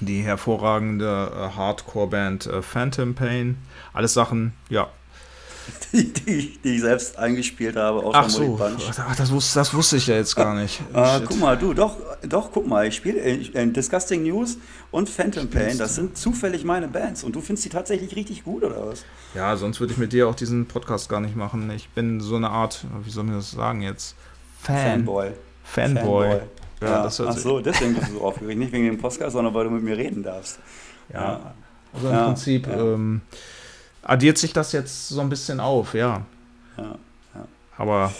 die hervorragende äh, Hardcore-Band äh, Phantom Pain. Alles Sachen, ja. *laughs* Die, die, die ich selbst eingespielt habe, auch Ach so, Ach, das, wusste, das wusste ich ja jetzt gar nicht. äh, guck mal, du, doch, doch, guck mal, ich spiele äh, Disgusting News und Phantom Pain, das sind zufällig meine Bands und du findest die tatsächlich richtig gut, oder was? Ja, sonst würde ich mit dir auch diesen Podcast gar nicht machen. Ich bin so eine Art, wie soll man das sagen jetzt? Fan. Fanboy. Fanboy. Fanboy. Ja, ja. Ach so, deswegen bist du so aufgeregt. Nicht wegen dem Podcast, sondern weil du mit mir reden darfst. Ja, ja. also im ja, Prinzip ähm, addiert sich das jetzt so ein bisschen auf, ja. Ja, ja. Aber.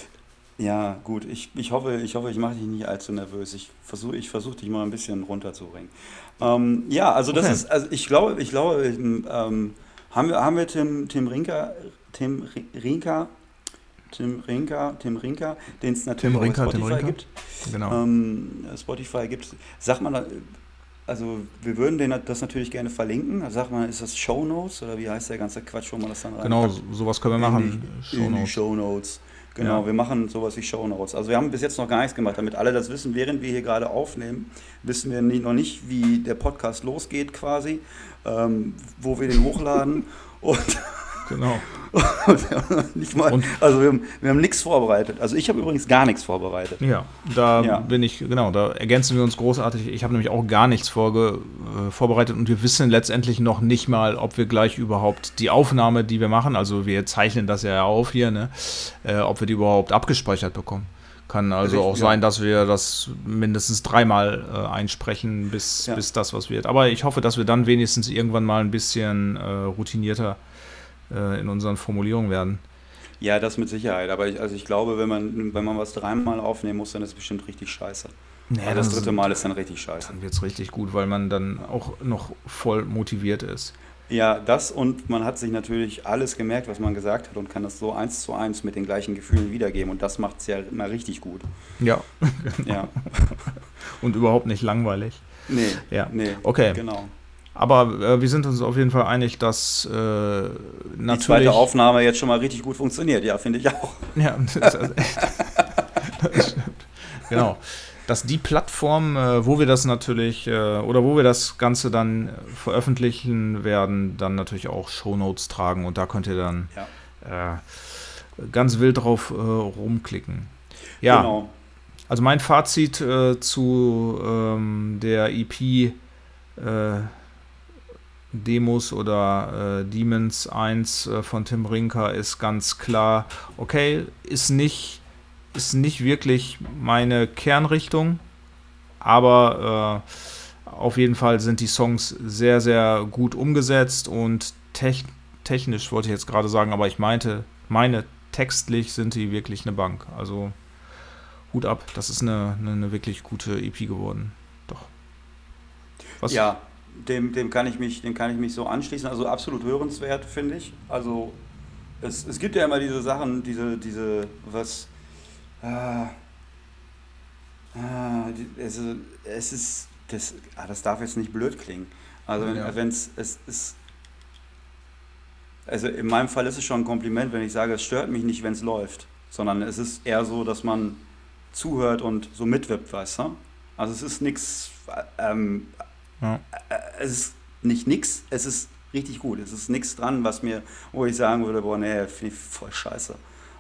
Ja, gut, ich, ich hoffe, ich, hoffe, ich mache dich nicht allzu nervös. Ich versuche ich versuch, dich mal ein bisschen runterzubringen. Ähm, ja, also das okay. ist, also ich glaube, ich glaube, ähm, haben wir, haben wir Tim, Tim Rinker, Tim Rinker Tim Rinka, Tim Rinka, den es natürlich Tim Rinka, Spotify Rinka. gibt. Genau. Ähm, Spotify gibt. Sagt man, also wir würden den, das natürlich gerne verlinken. Also sagt man, ist das Show Notes oder wie heißt der ganze Quatsch, wo man das dann rein Genau, sowas können wir machen. Die Show Notes. Genau, ja. wir machen sowas wie Show Notes. Also wir haben bis jetzt noch gar nichts gemacht, damit alle das wissen, während wir hier gerade aufnehmen, wissen wir noch nicht, wie der Podcast losgeht quasi, ähm, wo wir den hochladen *laughs* und Genau. *laughs* nicht mal, und also wir haben, wir haben nichts vorbereitet. Also ich habe übrigens gar nichts vorbereitet. Ja, da ja. bin ich, genau, da ergänzen wir uns großartig. Ich habe nämlich auch gar nichts vorge, äh, vorbereitet und wir wissen letztendlich noch nicht mal, ob wir gleich überhaupt die Aufnahme, die wir machen, also wir zeichnen das ja auf hier, ne, äh, ob wir die überhaupt abgespeichert bekommen. Kann also Richtig, auch sein, dass wir das mindestens dreimal äh, einsprechen, bis, ja. bis das was wird. Aber ich hoffe, dass wir dann wenigstens irgendwann mal ein bisschen äh, routinierter äh, in unseren Formulierungen werden. Ja, das mit Sicherheit. Aber ich, also ich glaube, wenn man, wenn man was dreimal aufnehmen muss, dann ist es bestimmt richtig scheiße. Nee, das dritte Mal ist dann richtig scheiße. Dann wird es richtig gut, weil man dann auch noch voll motiviert ist. Ja, das und man hat sich natürlich alles gemerkt, was man gesagt hat und kann das so eins zu eins mit den gleichen Gefühlen wiedergeben und das macht es ja immer richtig gut. Ja. Genau. ja. *laughs* und überhaupt nicht langweilig. Nee. Ja. Nee. Okay. Genau. Aber äh, wir sind uns auf jeden Fall einig, dass äh, natürlich. Die zweite Aufnahme jetzt schon mal richtig gut funktioniert, ja, finde ich auch. *laughs* Ja, das, das stimmt. Genau. Dass die Plattform, äh, wo wir das natürlich äh, oder wo wir das Ganze dann veröffentlichen werden, dann natürlich auch Shownotes tragen und da könnt ihr dann ja. Äh, ganz wild drauf äh, rumklicken. Ja. Genau. Also mein Fazit zu ähm, der EP Demos oder äh, Demons 1 äh, von Tim Rinker ist ganz klar, okay, ist nicht, ist nicht wirklich meine Kernrichtung, aber äh, auf jeden Fall sind die Songs sehr, sehr gut umgesetzt und tech technisch wollte ich jetzt gerade sagen, aber ich meinte, meine textlich sind die wirklich eine Bank. Also Hut ab, das ist eine, eine, eine wirklich gute EP geworden. Doch. Was? Ja, dem, dem, kann ich mich, dem kann ich mich so anschließen. Also absolut hörenswert, finde ich. Also es, es gibt ja immer diese Sachen, diese, diese, was, äh, äh, es, es ist, das, ah, das darf jetzt nicht blöd klingen. Also wenn ja. es, es ist, also in meinem Fall ist es schon ein Kompliment, wenn ich sage, es stört mich nicht, wenn es läuft, sondern es ist eher so, dass man zuhört und so mitwippt, weißt du? Also es ist nichts, ähm, ja. Äh, es ist nicht nix, es ist richtig gut. Es ist nichts dran, was mir, wo ich sagen würde, boah, nee, finde ich voll scheiße.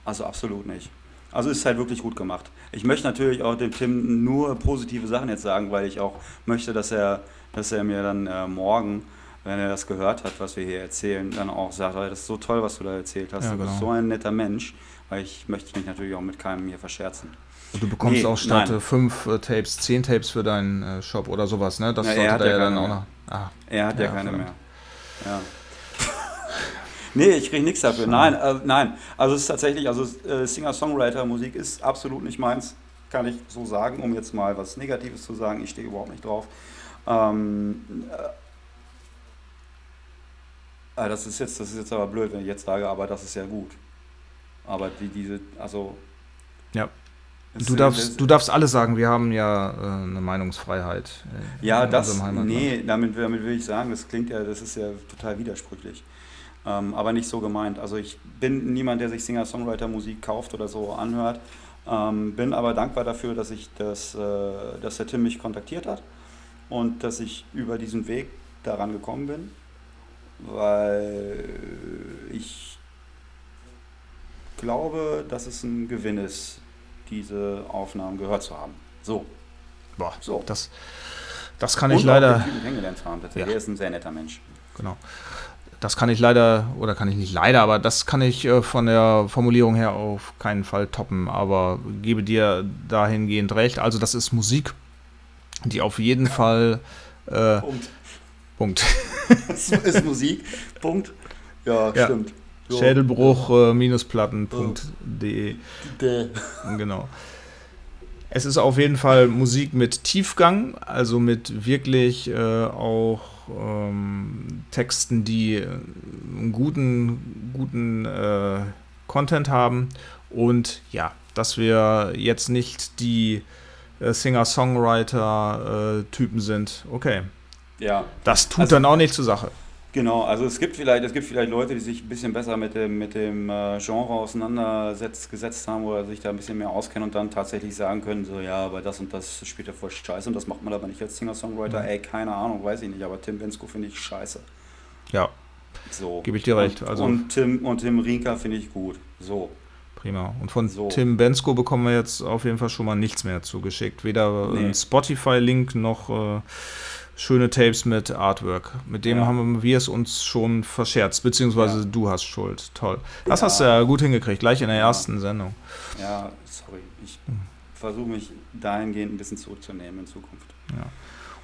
Also absolut nicht. Also ist halt wirklich gut gemacht. Ich möchte natürlich auch dem Tim nur positive Sachen jetzt sagen, weil ich auch möchte, dass er, dass er mir dann äh, morgen wenn er das gehört hat, was wir hier erzählen, dann auch sagt, das ist so toll, was du da erzählt hast. Ja, du bist genau. so ein netter Mensch, weil ich möchte mich natürlich auch mit keinem hier verscherzen. Und du bekommst Nee, auch statt nein. äh, fünf äh, Tapes, zehn Tapes für deinen äh, Shop oder sowas, ne? Das er sollte da ja ja dann auch noch. Ah, Er hat ja, Ja, keine verdammt. mehr. Ja. *laughs* nee, ich kriege nichts dafür. Nein, äh, nein. Also es ist tatsächlich, also äh, Singer-Songwriter-Musik ist absolut nicht meins, kann ich so sagen, um jetzt mal was Negatives zu sagen. Ich stehe überhaupt nicht drauf. Ähm, äh, äh, das ist jetzt, das ist jetzt aber blöd, wenn ich jetzt sage, aber das ist ja gut. Aber die, diese, also. Du, darfst, du darfst alles sagen, wir haben ja äh, eine Meinungsfreiheit. äh, Ja, in das, nee, damit, damit will ich sagen, das klingt ja, das ist ja total widersprüchlich. Ähm, aber nicht so gemeint. Also ich bin niemand, der sich Singer-Songwriter-Musik kauft oder so anhört. Ähm, bin aber dankbar dafür, dass ich das, äh, dass der Tim mich kontaktiert hat und dass ich über diesen Weg daran gekommen bin, weil ich glaube, dass es ein Gewinn ist, diese Aufnahmen gehört zu haben. So, Boah, so. das, das kann Und ich leider. Typen kennengelernt haben. Ja. Der ist ein sehr netter Mensch. Genau. Das kann ich leider, oder kann ich nicht leider, aber das kann ich äh, von der Formulierung her auf keinen Fall toppen, aber gebe dir dahingehend recht. Also das ist Musik, die auf jeden *laughs* Fall äh, Punkt. Punkt. *laughs* Das ist Musik. Punkt. Ja, Ja. stimmt. So. Schädelbruch äh, minusplatten.de. Der- Genau. Es ist auf jeden Fall Musik mit Tiefgang, also mit wirklich äh, auch ähm, Texten, die äh, einen guten, guten äh, Content haben. Und ja, dass wir jetzt nicht die äh, Singer-Songwriter-Typen sind. Okay. Ja, Das tut Also- dann auch nicht zur Sache. Genau. Also es gibt vielleicht, es gibt vielleicht Leute, die sich ein bisschen besser mit dem, mit dem äh, Genre auseinandergesetzt gesetzt haben oder sich da ein bisschen mehr auskennen und dann tatsächlich sagen können, so ja, aber das und das spielt ja voll scheiße und das macht man aber nicht als Singer-Songwriter. Ey, keine Ahnung, weiß ich nicht, aber Tim Bensko finde ich scheiße. Ja, So. Gebe ich dir recht, Und, also- und Tim und Tim Rinka finde ich gut. So. prima. Und von So. Tim Bensko bekommen wir jetzt auf jeden Fall schon mal nichts mehr zugeschickt. Weder Nee. einen Spotify-Link noch äh, schöne Tapes mit Artwork. Mit dem Ja. haben wir es uns schon verscherzt, beziehungsweise Ja. du hast Schuld. Toll. Das Ja. hast du ja gut hingekriegt, gleich in der Ja. ersten Sendung. Ja, sorry. Ich Hm. versuche mich dahingehend ein bisschen zurückzunehmen in Zukunft.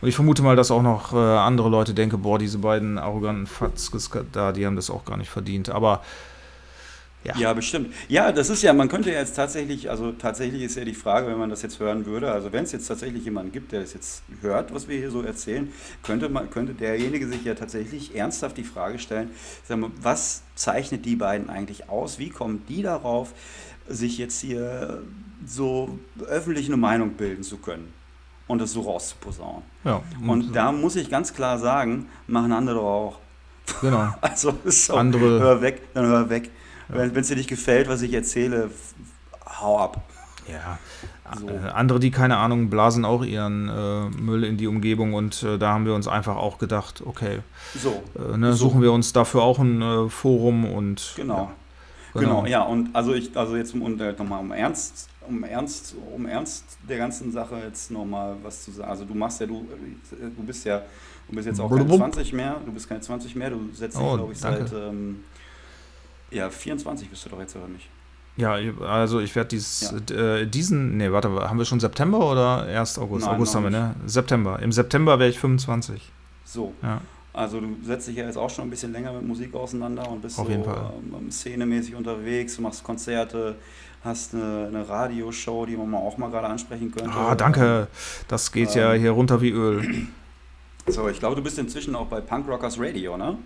Und ich vermute mal, dass auch noch äh, andere Leute denken, boah, diese beiden arroganten Fatzkes da, die haben das auch gar nicht verdient. Aber Ja. Ja. bestimmt. Ja, das ist ja, man könnte ja jetzt tatsächlich, also tatsächlich ist ja die Frage, wenn man das jetzt hören würde, also wenn es jetzt tatsächlich jemanden gibt, der das jetzt hört, was wir hier so erzählen, könnte, man, könnte derjenige sich ja tatsächlich ernsthaft die Frage stellen, sag mal, was zeichnet die beiden eigentlich aus? Wie kommen die darauf, sich jetzt hier so öffentlich eine Meinung bilden zu können und das so rauszuposaunen? ja, Und da muss ich ganz klar sagen, machen andere auch. genau. *laughs* Also ist so, Andere- hör weg, dann hör weg. Wenn es dir nicht gefällt, was ich erzähle, hau ab. Ja. So. Äh, Andere, die keine Ahnung, blasen auch ihren äh, Müll in die Umgebung und äh, da haben wir uns einfach auch gedacht, okay, So, äh, ne, So. suchen wir uns dafür auch ein äh, Forum und genau. ja, Genau, ja, und also ich, also jetzt um äh, nochmal um Ernst, um Ernst, um Ernst der ganzen Sache jetzt nochmal was zu sagen. Also du machst ja, du, du bist ja, du bist jetzt auch keine Blub. 20 mehr, du bist keine 20 mehr, du setzt dich, Oh, glaube ich, danke. seit ähm, ja, 24 bist du doch jetzt, oder nicht? Ja, also ich werde dies, äh, diesen, nee, warte, haben wir schon September oder erst August? Nein, August haben wir, ne? September. Im September wäre ich 25. So. Ja. Also du setzt dich ja jetzt auch schon ein bisschen länger mit Musik auseinander und bist Auf so ähm, szenemäßig unterwegs, du machst Konzerte, hast eine, eine Radioshow, die man mal auch mal gerade ansprechen könnte. Ah, danke. Das geht ja Ähm, hier runter wie Öl. So, ich glaube, du bist inzwischen auch bei Punk Rockers Radio, ne?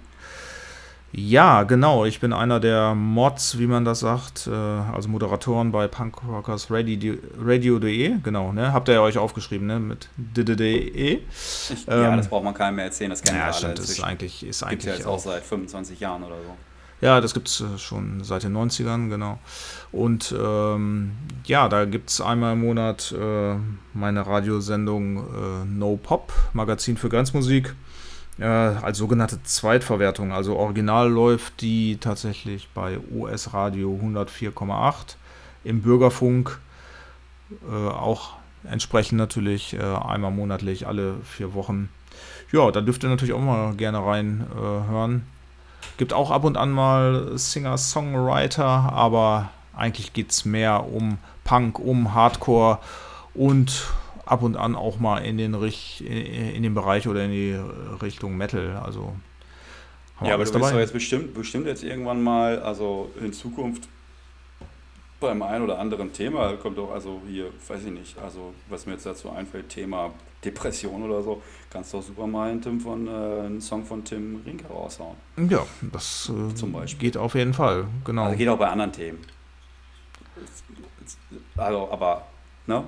Ja, genau. Ich bin einer der Mods, wie man das sagt, äh, also Moderatoren bei Punkrockers Radio- Radio.de. Genau, ne? Habt ihr ja euch aufgeschrieben, ne? Mit dd.de. Ja, Ähm, das braucht man keinem mehr erzählen, das kennen wir Ja, alle stimmt. Das ist eigentlich, ist Gibt's eigentlich ja jetzt auch auch seit 25 Jahren oder so. Ja, das gibt es schon seit den 90ern, genau. Und ähm, ja, da gibt es einmal im Monat äh, meine Radiosendung äh, No Pop, Magazin für Grenzmusik, äh, als sogenannte Zweitverwertung. Also original läuft die tatsächlich bei US Radio 104,8, im Bürgerfunk äh, auch entsprechend natürlich äh, einmal monatlich, alle vier Wochen ja, da dürft ihr natürlich auch mal gerne reinhören. Äh, Gibt auch ab und an mal Singer-Songwriter, aber eigentlich geht es mehr um Punk, um Hardcore und ab und an auch mal in den, in den Bereich oder in die Richtung Metal. Also ja, aber du dabei. bist doch jetzt bestimmt, bestimmt jetzt irgendwann mal, also in Zukunft beim einen oder anderen Thema kommt doch, also hier, weiß ich nicht, also was mir jetzt dazu einfällt, Thema Depression oder so, kannst du doch super mal einen, Tim von, äh, einen Song von Tim Rinke raushauen. Ja, das äh, Zum Beispiel. geht auf jeden Fall, genau. Also geht auch bei anderen Themen. Also, aber, ne?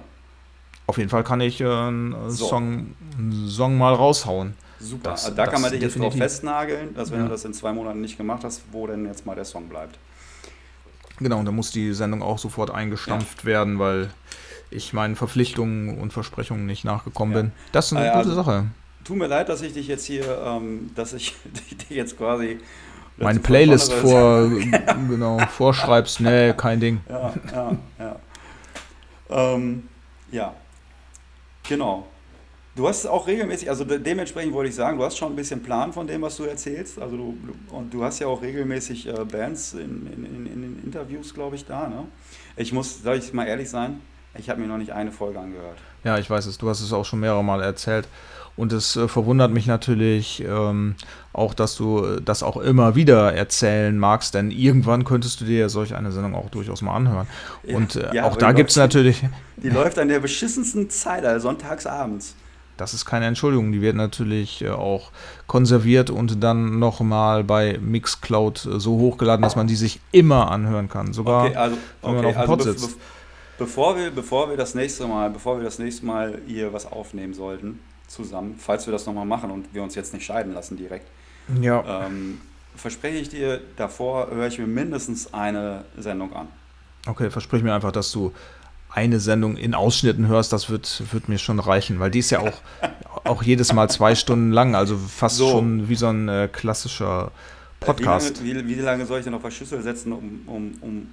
Auf jeden Fall kann ich äh, einen, so. Song, einen Song mal raushauen. Super, das, also da kann man dich definitiv. jetzt drauf festnageln, dass wenn ja. du das in zwei Monaten nicht gemacht hast, wo denn jetzt mal der Song bleibt. Genau, und da muss die Sendung auch sofort eingestampft ja. werden, weil ich meinen Verpflichtungen und Versprechungen nicht nachgekommen ja. bin. Das ist eine ah, gute Sache. Tut mir leid, dass ich dich jetzt hier, ähm, dass ich *laughs* dich jetzt quasi meine Playlist vor, *laughs* *laughs* genau, vorschreibst, nee, kein Ding. Ja, ja, ja. Ähm, ja, genau. Du hast auch regelmäßig, also dementsprechend wollte ich sagen, du hast schon ein bisschen Plan von dem, was du erzählst. Also du, und du hast ja auch regelmäßig äh, Bands in, in, in, in, den Interviews, glaube ich, da. Ne? Ich muss, soll ich mal ehrlich sein, ich habe mir noch nicht eine Folge angehört. Ja, ich weiß es. Du hast es auch schon mehrere Mal erzählt. Und es äh, verwundert mich natürlich ähm, auch, dass du äh, das auch immer wieder erzählen magst, denn irgendwann könntest du dir solch eine Sendung auch durchaus mal anhören. Und äh, ja, auch da gibt es natürlich. Die, die *laughs* läuft an der beschissensten Zeit, also sonntags abends das ist keine Entschuldigung. Die wird natürlich äh, auch konserviert und dann nochmal bei Mixcloud so hochgeladen, dass man die sich immer anhören kann. Sogar okay, also, wenn man auf dem also Pod sitzt. bevor, wir, bevor wir das nächste Mal, bevor wir das nächste Mal hier was aufnehmen sollten, zusammen, falls wir das nochmal machen und wir uns jetzt nicht scheiden lassen direkt, ja. ähm, verspreche ich dir, davor höre ich mir mindestens eine Sendung an. Okay, versprich mir einfach, dass du eine Sendung in Ausschnitten hörst, das wird, wird mir schon reichen, weil die ist ja auch, *laughs* auch jedes Mal zwei Stunden lang, also fast so. schon wie so ein äh, klassischer Podcast. Wie lange, wie, wie lange, soll ich denn auf der Schüssel setzen, um, um, um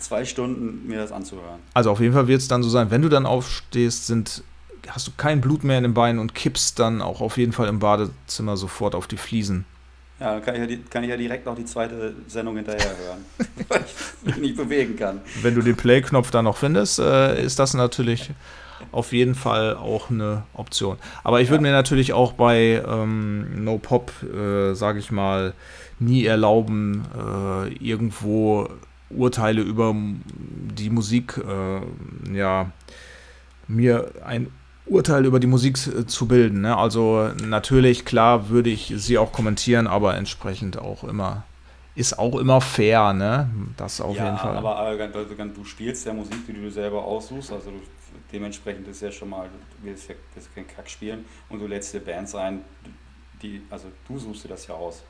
zwei Stunden mir das anzuhören? Also auf jeden Fall wird es dann so sein, wenn du dann aufstehst, sind, hast du kein Blut mehr in den Beinen und kippst dann auch auf jeden Fall im Badezimmer sofort auf die Fliesen. Ja, dann kann ich ja, kann ich ja direkt noch die zweite Sendung hinterher hören, *laughs* weil ich mich nicht bewegen kann. Wenn du den Play-Knopf da noch findest, äh, ist das natürlich auf jeden Fall auch eine Option. Aber ich würde ja. mir natürlich auch bei ähm, No Pop, äh, sage ich mal, nie erlauben, äh, irgendwo Urteile über die Musik, äh, ja, mir ein Urteil über die Musik äh, zu bilden. Ne? Also natürlich, klar, würde ich sie auch kommentieren, aber entsprechend auch immer, ist auch immer fair, ne? Das auf ja, jeden Fall. Aber, aber du spielst ja Musik, die du selber aussuchst, also du, dementsprechend ist ja schon mal, du willst ja willst kein Kack spielen und du lädst dir Bands ein, die, also du suchst dir das ja aus.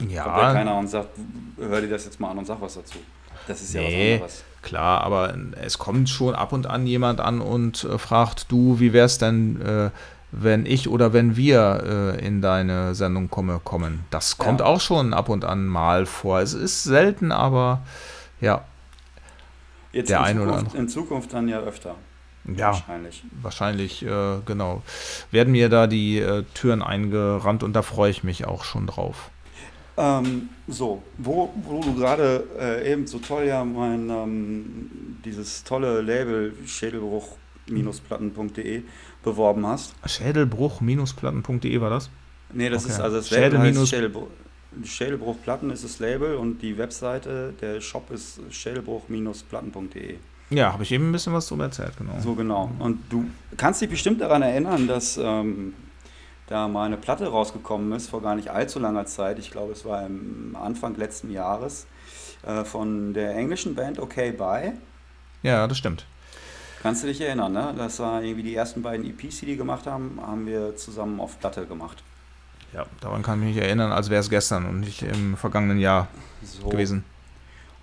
Ja. Kommt ja keiner und sagt, hör dir das jetzt mal an und sag was dazu. Das ist ja nee, was anderes. Klar, aber es kommt schon ab und an jemand an und äh, fragt, du, wie wär's denn, äh, wenn ich oder wenn wir äh, in deine Sendung komme, kommen? Das kommt ja. auch schon ab und an mal vor. Es ist selten, aber ja. Jetzt der eine oder andere. In Zukunft dann ja öfter. Ja, wahrscheinlich. Wahrscheinlich, äh, genau. Werden mir da die äh, Türen eingerannt und da freue ich mich auch schon drauf. Ähm, so, wo, wo du gerade äh, eben so toll ja mein, ähm, dieses tolle Label Schädelbruch-platten.de beworben hast. Schädelbruch-platten.de war das? Nee, das okay. ist also das Label Schädel Schädelbruch, Schädelbruch Platten ist das Label und die Webseite, der Shop ist schädelbruch-platten.de. Ja, habe ich eben ein bisschen was drüber erzählt, genau. So genau. Und du kannst dich bestimmt daran erinnern, dass ähm, da mal eine Platte rausgekommen ist, vor gar nicht allzu langer Zeit. Ich glaube, es war im Anfang letzten Jahres äh, von der englischen Band Okay Bye. Ja, das stimmt. Kannst du dich erinnern, ne? Das war irgendwie die ersten beiden EPs, die die gemacht haben, haben wir zusammen auf Platte gemacht. Ja, daran kann ich mich erinnern, als wäre es gestern und nicht im vergangenen Jahr so. gewesen.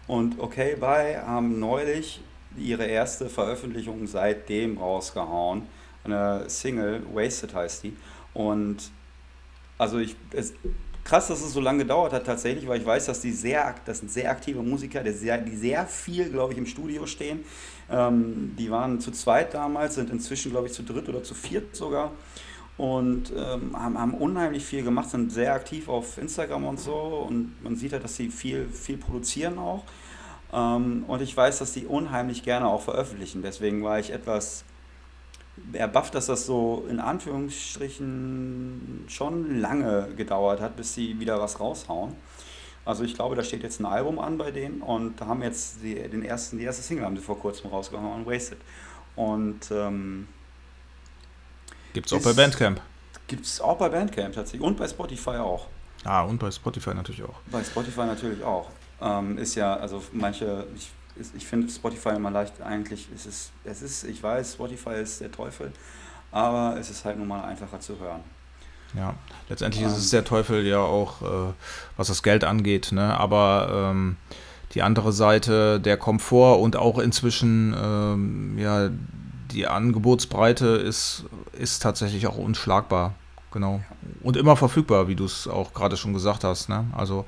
Und Okay Bye haben neulich ihre erste Veröffentlichung seitdem rausgehauen. Eine Single, Wasted heißt die. Und also ich, es, krass, dass es so lange gedauert hat tatsächlich, weil ich weiß, dass die sehr, das sind sehr aktive Musiker, die sehr, die sehr viel, glaube ich, im Studio stehen. Ähm, die waren zu zweit damals, sind inzwischen, glaube ich, zu dritt oder zu viert sogar. und ähm, haben, haben unheimlich viel gemacht, sind sehr aktiv auf Instagram und so und man sieht halt, dass sie viel, viel produzieren auch. Ähm, und ich weiß, dass die unheimlich gerne auch veröffentlichen. Deswegen war ich etwas erbafft, dass das so in Anführungsstrichen schon lange gedauert hat, bis sie wieder was raushauen. Also ich glaube, da steht jetzt ein Album an bei denen und haben jetzt die, den ersten, die erste Single haben sie vor kurzem rausgehauen, Wasted. Und ähm, gibt es auch bei Bandcamp. Gibt es auch bei Bandcamp tatsächlich und bei Spotify auch. Ah, und bei Spotify natürlich auch. Bei Spotify natürlich auch. Ähm, ist ja, also manche, ich, ich finde Spotify immer leicht, eigentlich ist es, es ist, ich weiß, Spotify ist der Teufel, aber es ist halt nun mal einfacher zu hören. Ja, letztendlich ist es der Teufel ja auch, äh, was das Geld angeht, ne? aber ähm, die andere Seite, der Komfort und auch inzwischen ähm, ja, die Angebotsbreite ist, ist tatsächlich auch unschlagbar. Genau. Und immer verfügbar, wie du es auch gerade schon gesagt hast. Ne? Also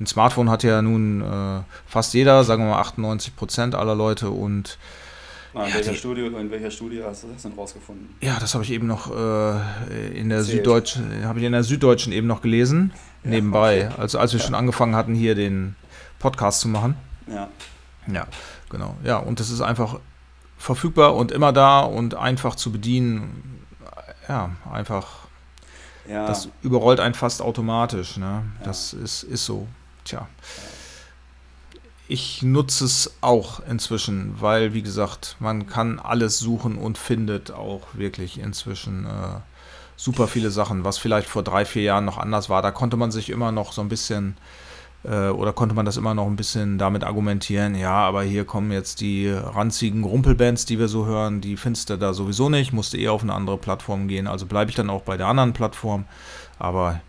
ein Smartphone hat ja nun äh, fast jeder, sagen wir mal 98 Prozent aller Leute und in, ja, welcher Studie, in welcher Studie hast du das denn rausgefunden? Ja, das habe ich eben noch äh, in der Süddeutschen, habe ich in der Süddeutschen eben noch gelesen, ja, nebenbei, okay. also als wir ja. schon angefangen hatten, hier den Podcast zu machen. Ja. Ja, genau. Ja, und das ist einfach verfügbar und immer da und einfach zu bedienen. Ja, einfach. Ja. Das überrollt einen fast automatisch. Ne? Das ist, ist so. Tja ich nutze es auch inzwischen, weil, wie gesagt, man kann alles suchen und findet auch wirklich inzwischen äh, super viele Sachen, was vielleicht vor drei, vier Jahren noch anders war. Da konnte man sich immer noch so ein bisschen äh, oder konnte man das immer noch ein bisschen damit argumentieren, ja, aber hier kommen jetzt die ranzigen Rumpelbands, die wir so hören, die findest du da sowieso nicht, musste eh auf eine andere Plattform gehen, also bleibe ich dann auch bei der anderen Plattform. Aber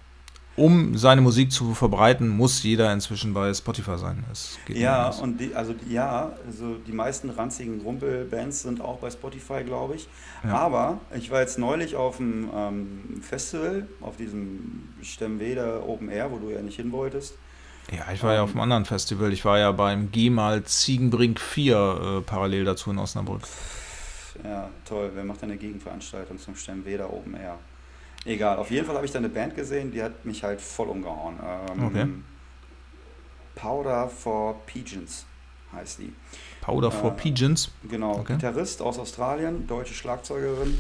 um seine Musik zu verbreiten, muss jeder inzwischen bei Spotify sein. ja, und die, also ja, also die meisten ranzigen Rumpelbands sind auch bei Spotify, glaube ich. Ja. Aber ich war jetzt neulich auf dem ähm, Festival, auf diesem Stemmweder Open Air, wo du ja nicht hin wolltest. Ja, ich war ähm, ja auf einem anderen Festival. Ich war ja beim GEMAL Ziegenbrink 4 äh, parallel dazu in Osnabrück. Ja, toll. Wer macht eine Gegenveranstaltung zum Stemmweder Open Air? Egal, auf jeden Fall habe ich da eine Band gesehen, die hat mich halt voll umgehauen. Ähm, okay. Powder for Pigeons heißt die. Powder for äh, Pigeons? Genau, okay. Gitarrist aus Australien, deutsche Schlagzeugerin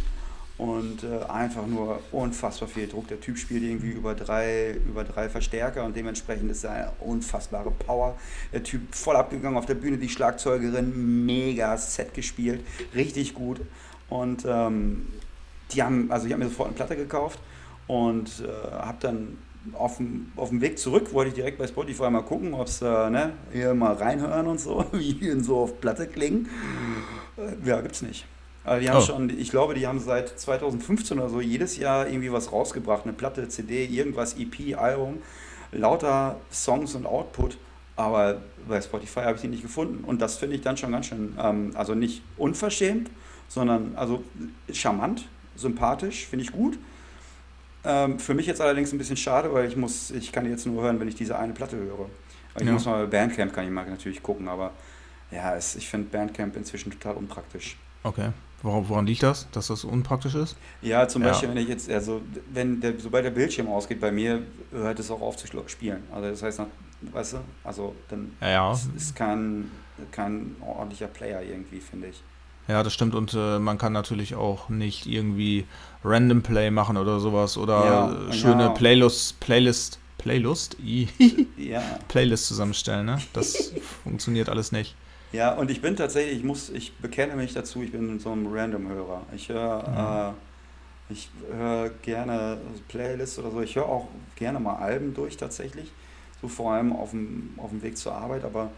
und äh, einfach nur unfassbar viel Druck. Der Typ spielt irgendwie über drei, über drei Verstärker und dementsprechend ist er eine unfassbare Power. Der Typ voll abgegangen auf der Bühne, die Schlagzeugerin mega Set gespielt, richtig gut. Und ähm, die haben, also ich habe mir sofort eine Platte gekauft und äh, habe dann auf dem, auf dem Weg zurück wollte ich direkt bei Spotify mal gucken, ob es äh, ne, hier mal reinhören und so, *laughs* wie die so auf Platte klingen. Äh, ja, gibt's nicht. Die haben oh. schon, ich glaube, die haben seit 2015 oder so jedes Jahr irgendwie was rausgebracht, eine Platte, CD, irgendwas, EP, Album, lauter Songs und Output. Aber bei Spotify habe ich sie nicht gefunden. Und das finde ich dann schon ganz schön, ähm, also nicht unverschämt, sondern also charmant, sympathisch, finde ich gut. Ähm, für mich jetzt allerdings ein bisschen schade, weil ich muss, ich kann jetzt nur hören, wenn ich diese eine Platte höre. Ich ja. muss mal bei Bandcamp kann ich mal natürlich gucken, aber ja, es, ich finde Bandcamp inzwischen total unpraktisch. Okay. Woran, woran, liegt das, dass das unpraktisch ist? Ja, zum Beispiel, wenn ich jetzt, also wenn der, sobald der Bildschirm ausgeht bei mir, hört es auch auf zu spielen. Also das heißt, weißt du, also dann ja. ist, ist kein, kein ordentlicher Player irgendwie, finde ich. Ja, das stimmt. Und äh, man kann natürlich auch nicht irgendwie Random Play machen oder sowas oder ja, schöne ja. Playlist, Playlist, Playlist, ja. *laughs* Playlist zusammenstellen. Ne? Das *laughs* funktioniert alles nicht. Ja, und ich bin tatsächlich, ich muss, ich bekenne mich dazu, ich bin so ein Random-Hörer. Ich höre mhm. äh, ich höre gerne Playlists oder so. Ich höre auch gerne mal Alben durch tatsächlich. So vor allem auf dem, auf dem Weg zur Arbeit, aber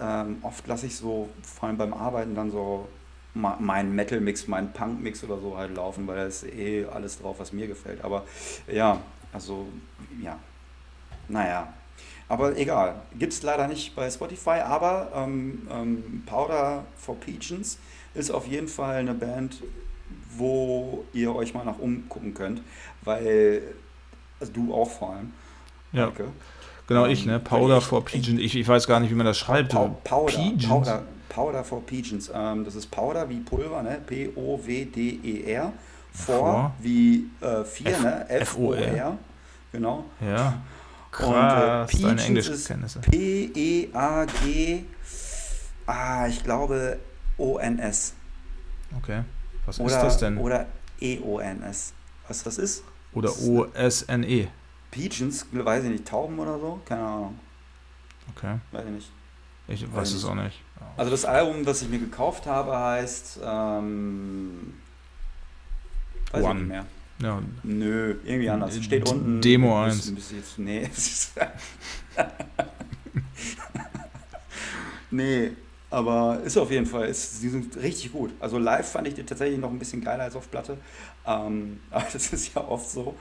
ähm, oft lasse ich so, vor allem beim Arbeiten, dann so mein Metal-Mix, mein Punk-Mix oder so halt laufen, weil da ist eh alles drauf, was mir gefällt. Aber ja, also ja, naja. Aber egal, gibt es leider nicht bei Spotify, aber ähm, ähm, Powder for Pigeons ist auf jeden Fall eine Band, wo ihr euch mal nach umgucken könnt, weil, also du auch vor allem. Ja. Danke. Genau, ich, ne? Ähm, Powder ich, for Pigeons. Ich, ich weiß gar nicht, wie man das schreibt. Powder, Pigeons. Powder, Powder for Pigeons. Ähm, das ist Powder wie Pulver, ne? P-O-W-D-E-R vor, Vor? wie äh, 4, F- ne? F-O-R. Genau. Ja. Und, äh, Krass, deine Englischkenntnisse. P-E-A-G, ah, ich glaube O-N-S. Okay. Was Oder, ist das denn? Oder E-O-N-S. Was das ist? Oder O-S-N-E. Pigeons, weiß ich nicht, Tauben oder so? Keine Ahnung, Okay. weiß ich nicht. Ich Weiß weiß ich es auch nicht. Also das Album, das ich mir gekauft habe, heißt ähm, weiß ich One. nicht mehr. Ja, Nö, irgendwie anders. Steht D- unten. Demo Müsste- 1. müsste jetzt- Nee. es ist- *laughs* nee, aber ist auf jeden Fall, ist, die sind richtig gut. Also live fand ich die tatsächlich noch ein bisschen geiler als auf Platte. Ähm, *laughs* aber das ist ja oft so.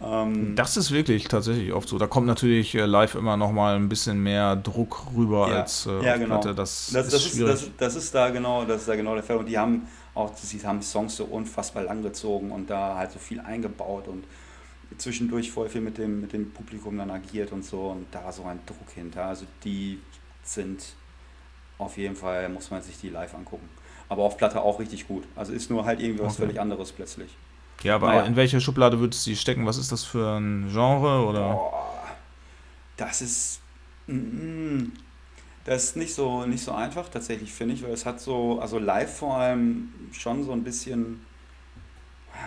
Ähm, Das ist wirklich tatsächlich oft so. Da kommt natürlich äh, live immer noch mal ein bisschen mehr Druck rüber Ja, als äh, ja, auf genau. Platte. Das, Das, ist das, ist, schwierig. das, das ist da genau, das ist da genau der Fall. Und die haben auch, sie haben Songs so unfassbar lang gezogen und da halt so viel eingebaut und zwischendurch voll viel mit dem, mit dem Publikum dann agiert und so und da so ein Druck hinter. Also die sind auf jeden Fall, muss man sich die live angucken. Aber auf Platte auch richtig gut. Also ist nur halt irgendwie was Okay. völlig anderes plötzlich. ja, aber naja. in welche Schublade würdest du die stecken? Was ist das für ein Genre? Oder? Boah, das ist. mm, Das ist nicht so, nicht so einfach tatsächlich, finde ich, weil es hat so, also live vor allem schon so ein bisschen,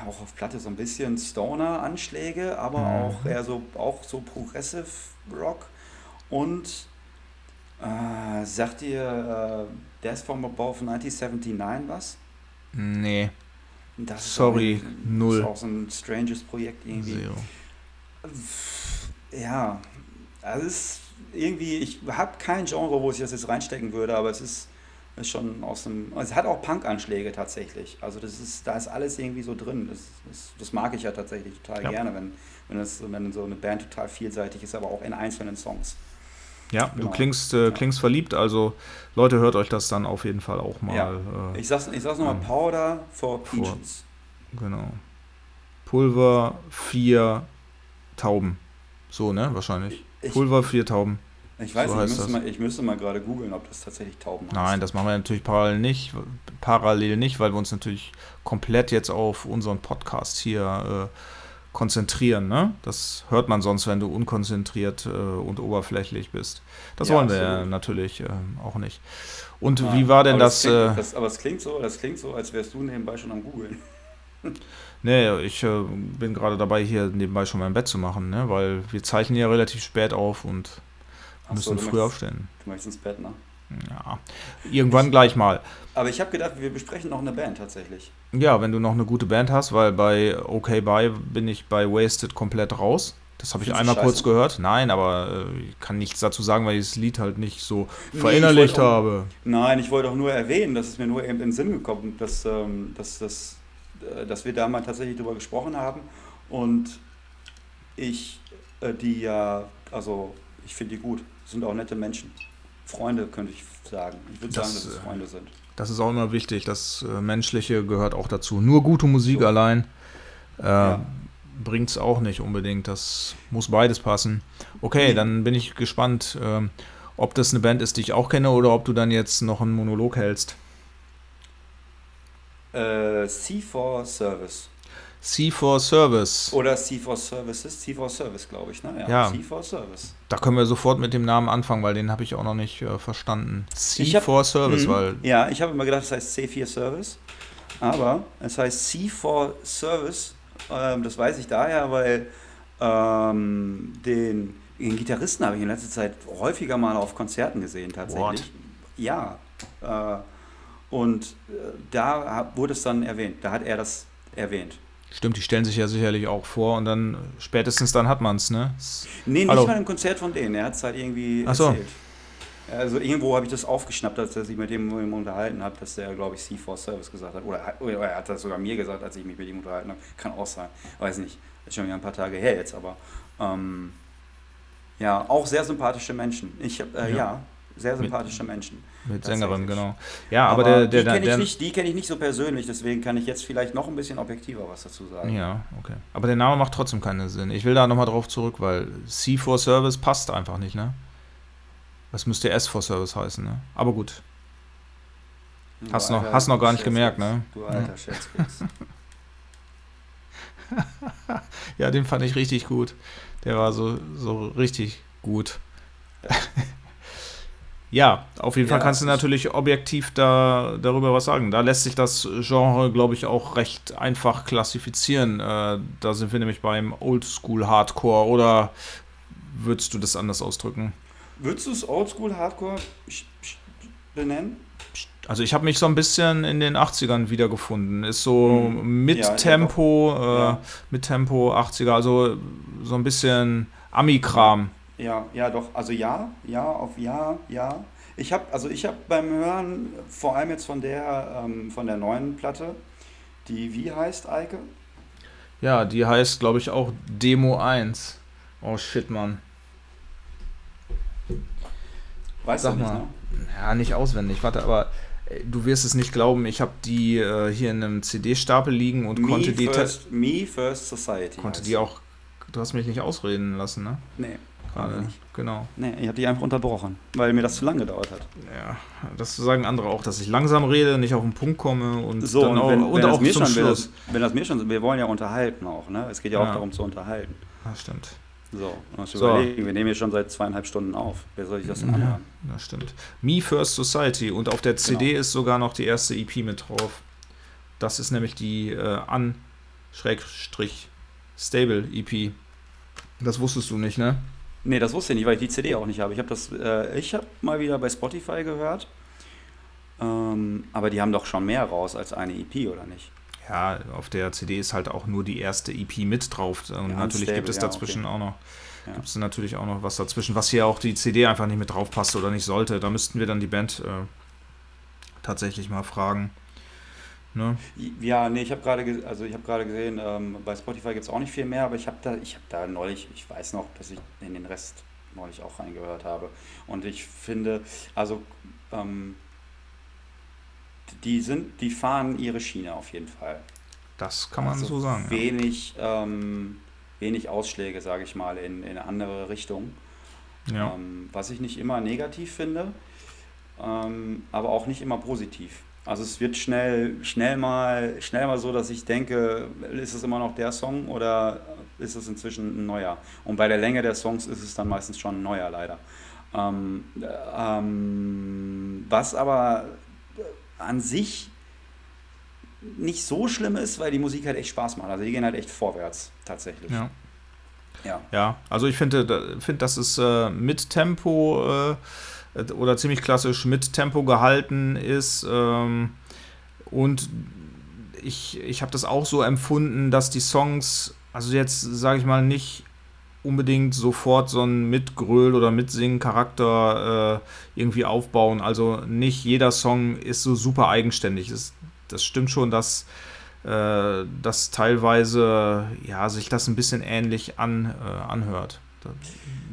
auch auf Platte so ein bisschen Stoner-Anschläge, aber Mhm. auch eher so, auch so Progressive Rock und äh, sagt ihr äh, Death from Above 1979 was? Nee, Das Sorry, auch null. Ist auch so ein stranges Projekt irgendwie. Zero. Ja, also es ist irgendwie, ich habe kein Genre, wo ich das jetzt reinstecken würde, aber es ist, ist schon aus dem. Es hat auch Punk-Anschläge tatsächlich. Also das ist, da ist alles irgendwie so drin. Das, das, das mag ich ja tatsächlich total Ja. gerne, wenn, wenn, das, wenn so eine Band total vielseitig ist, aber auch in einzelnen Songs. Ja, Genau. du klingst, äh, Ja. klingst verliebt, also Leute, hört euch das dann auf jeden Fall auch mal. Ja. Äh, Ich sag's, ich sag's nochmal, Ähm, Powder for Pigeons. genau. Pulver, vier Tauben. So, ne? Wahrscheinlich. Ich, Pulver, vier Tauben. ich weiß so nicht, ich müsste, das. mal, ich müsste mal gerade googeln, ob das tatsächlich Tauben heißt. Nein, das machen wir natürlich parallel nicht, parallel nicht, weil wir uns natürlich komplett jetzt auf unseren Podcast hier äh, konzentrieren. Ne? Das hört man sonst, wenn du unkonzentriert äh, und oberflächlich bist. Das Ja, wollen wir absolut. natürlich äh, auch nicht. Und Ja, wie war denn aber das? klingt, äh, das? Aber es klingt so, das klingt so, als wärst du nebenbei schon am googeln. *laughs* Nee, ich äh, bin gerade dabei, hier nebenbei schon mein Bett zu machen, ne? weil wir zeichnen ja relativ spät auf und Ach so, müssen du früh möchtest- aufstehen. Du möchtest ins Bett, ne? Ja, irgendwann gleich mal. Aber ich habe gedacht, wir besprechen noch eine Band tatsächlich. Ja, wenn du noch eine gute Band hast, weil bei OK Bye bin ich bei Wasted komplett raus. Das habe ich einmal kurz gehört. Nein, aber äh, ich kann nichts dazu sagen, weil ich das Lied halt nicht so Nee, verinnerlicht ich auch- habe. Nein, ich wollte auch nur erwähnen, dass es mir nur eben in den Sinn gekommen dass, ähm, dass, äh, dass wir da mal tatsächlich drüber gesprochen haben. Und ich, äh, die ja, also ich finde die gut, sind auch nette Menschen. Freunde, könnte ich sagen. Ich würde sagen, Das, dass es äh, Freunde sind. Das ist auch immer wichtig. Das äh, Menschliche gehört auch dazu. Nur gute Musik So. allein äh, Ja. bringt es auch nicht unbedingt. Das muss beides passen. Okay, Nee. dann bin ich gespannt, ähm, ob das eine Band ist, die ich auch kenne, oder ob du dann jetzt noch einen Monolog hältst. Äh, C4 Service. C4 Service. Oder C4 Services, C4 Service, glaube ich, ne? Ja. C4 Service. Da können wir sofort mit dem Namen anfangen, weil den habe ich auch noch nicht äh, verstanden. Ich hab- C4 Service, Mhm. weil Ja, ich habe immer gedacht, es heißt C4 Service, aber es heißt C4 Service. Ähm, das weiß ich daher, weil ähm, den, den Gitarristen habe ich in letzter Zeit häufiger mal auf Konzerten gesehen, tatsächlich. What? Ja. Äh, und äh, da wurde es dann erwähnt. Da hat er das erwähnt. stimmt, die stellen sich ja sicherlich auch vor und dann spätestens dann hat man es, ne? Nee, nicht Hallo. mal im Konzert von denen. Er hat es halt irgendwie Ach so. erzählt. Also irgendwo habe ich das aufgeschnappt, als er sich mit dem mit unterhalten hat, dass der, glaube ich, C4 Service gesagt hat. Oder, oder er hat das sogar mir gesagt, als ich mich mit ihm unterhalten habe. Kann auch sein. Weiß nicht. Ist schon wieder ein paar Tage her jetzt, aber ähm, ja, auch sehr sympathische Menschen. Ich äh, Ja. ja. sehr sympathische Menschen. Mit. Sängerin, genau. Ja, aber, der, der, die kenne ich, kenn ich nicht so persönlich, deswegen kann ich jetzt vielleicht noch ein bisschen objektiver was dazu sagen. Ja, okay. Aber der Name macht trotzdem keinen Sinn. Ich will da nochmal drauf zurück, weil C4 Service passt einfach nicht, ne? Das müsste S4 Service heißen, ne? Aber gut. Du Hast noch- alter hast noch gar nicht gemerkt, ne? Du alter Scherzkeks. *laughs* ja, den fand ich richtig gut. Der war so, so richtig gut. Ja, auf jeden ja, Fall kannst du natürlich objektiv da, darüber was sagen. Da lässt sich das Genre, glaube ich, auch recht einfach klassifizieren. Äh, da sind wir nämlich beim Oldschool Hardcore oder würdest du das anders ausdrücken? Würdest du es Oldschool Hardcore benennen? Also ich habe mich so ein bisschen in den 80ern wiedergefunden. Ist so hm. mit ja, Tempo, äh, ja. mit Tempo 80er, also so ein bisschen Ami-Kram. Ja, ja, doch. Also ja, ja, auf ja, ja. Ich habe, also ich habe beim Hören, vor allem jetzt von der, ähm, von der neuen Platte, die wie heißt, Eike? Ja, die heißt, glaube ich, auch Demo 1. Oh shit, Mann. Weißt Sag du nicht, mal. Ne? Ja, nicht auswendig. Warte, aber äh, du wirst es nicht glauben, ich habe die äh, hier in einem CD-Stapel liegen und Me konnte die. First, Me First Society. Konnte die auch. Du hast mich nicht ausreden lassen, ne? Nee gerade. Genau. Nee, ich habe die einfach unterbrochen, weil mir das zu lange gedauert hat. Ja, das sagen andere auch, dass ich langsam rede, nicht auf den Punkt komme und so, dann und wenn, auch, wenn und auch zum schon, Schluss. Wenn das, wenn das, mir schon, wir wollen ja unterhalten auch, ne? Es geht ja, ja. auch darum zu unterhalten. Das stimmt. So, muss so. überlegen, wir nehmen hier schon seit zweieinhalb Stunden auf. Wer soll ich das denn anhören? Ja, das stimmt. Me First Society und auf der CD genau. ist sogar noch die erste EP mit drauf. Das ist nämlich die äh, An Schrägstrich Stable EP. Das wusstest du nicht, ne? Nee, das wusste ich nicht, weil ich die CD auch nicht habe. Ich habe das, äh, ich habe mal wieder bei Spotify gehört. Ähm, aber die haben doch schon mehr raus als eine EP, oder nicht? Ja, auf der CD ist halt auch nur die erste EP mit drauf. Und ja, natürlich Stable, gibt es dazwischen ja, okay. auch noch. Ja. Gibt es natürlich auch noch was dazwischen, was hier auch die CD einfach nicht mit drauf passt oder nicht sollte. Da müssten wir dann die Band äh, tatsächlich mal fragen. Ne? Ja, nee, ich habe gerade also ich gesehen, ähm, bei Spotify gibt es auch nicht viel mehr, aber ich habe da, ich habe da neulich, ich weiß noch, dass ich in den Rest neulich auch reingehört habe. Und ich finde, also ähm, die sind, die fahren ihre Schiene auf jeden Fall. Das kann man also so sagen. Wenig, ja. ähm, wenig Ausschläge, sage ich mal, in, in eine andere Richtung. Ja. Ähm, was ich nicht immer negativ finde, ähm, aber auch nicht immer positiv. Also es wird schnell, schnell mal, schnell mal so, dass ich denke, ist es immer noch der Song oder ist es inzwischen ein neuer? Und bei der Länge der Songs ist es dann meistens schon ein neuer, leider. Ähm, ähm, was aber an sich nicht so schlimm ist, weil die Musik halt echt Spaß macht. Also die gehen halt echt vorwärts, tatsächlich. Ja. Ja, ja also ich finde, find, das ist äh, mit Tempo. Äh, oder ziemlich klassisch mit Tempo gehalten ist. Ähm, und ich, ich habe das auch so empfunden, dass die Songs, also jetzt sage ich mal, nicht unbedingt sofort so einen Mitgröl- oder Mitsingen-Charakter äh, irgendwie aufbauen. Also nicht jeder Song ist so super eigenständig. Das, das stimmt schon, dass, äh, dass teilweise ja, sich das ein bisschen ähnlich an, äh, anhört. Da,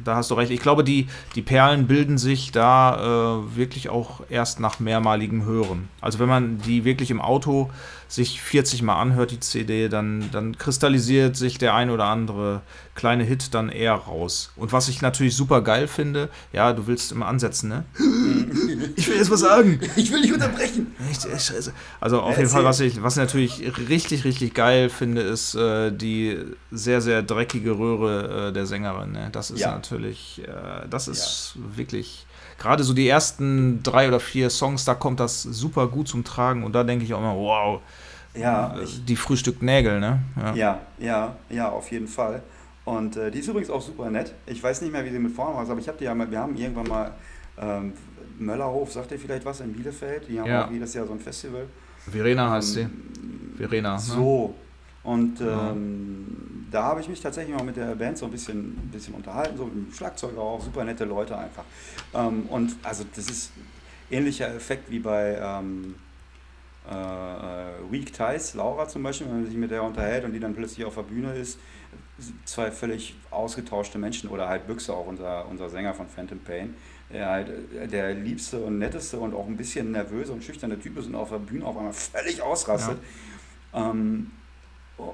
da hast du recht. Ich glaube, die, die Perlen bilden sich da äh, wirklich auch erst nach mehrmaligem Hören. Also wenn man die wirklich im Auto sich 40 Mal anhört, die CD, dann, dann kristallisiert sich der ein oder andere kleine Hit dann eher raus. Und was ich natürlich super geil finde, ja, du willst immer ansetzen, ne? *laughs* Ich will jetzt was sagen. Ich will nicht unterbrechen. Also auf jeden Fall, was ich was natürlich richtig, richtig geil finde, ist äh, die sehr, sehr dreckige Röhre äh, der Sängerin. Ne? Das ist ja. natürlich, äh, das ist ja. wirklich gerade so die ersten drei oder vier Songs, da kommt das super gut zum Tragen und da denke ich auch immer, wow, ja, äh, die Frühstück Nägel, ne? Ja, ja, ja, ja auf jeden Fall. Und äh, die ist übrigens auch super nett. Ich weiß nicht mehr, wie sie mit Vornamen war, aber ich habe die ja mal, wir haben irgendwann mal ähm, Möllerhof, sagt ihr vielleicht was in Bielefeld? Die haben ja. auch jedes Jahr so ein Festival. Verena heißt sie. Verena. Ne? Und ähm, da habe ich mich tatsächlich mal mit der Band so ein bisschen, ein bisschen unterhalten, so mit dem Schlagzeuger auch, super nette Leute einfach. Ähm, und also das ist ähnlicher Effekt wie bei ähm, äh, äh, Weak Ties, Laura zum Beispiel, wenn man sich mit der unterhält und die dann plötzlich auf der Bühne ist, zwei völlig ausgetauschte Menschen oder halt Büchse, auch unser, unser Sänger von Phantom Pain, der halt der liebste und netteste und auch ein bisschen nervöse und schüchterne Typ ist und auf der Bühne auf einmal völlig ausrastet. Ja. Ähm,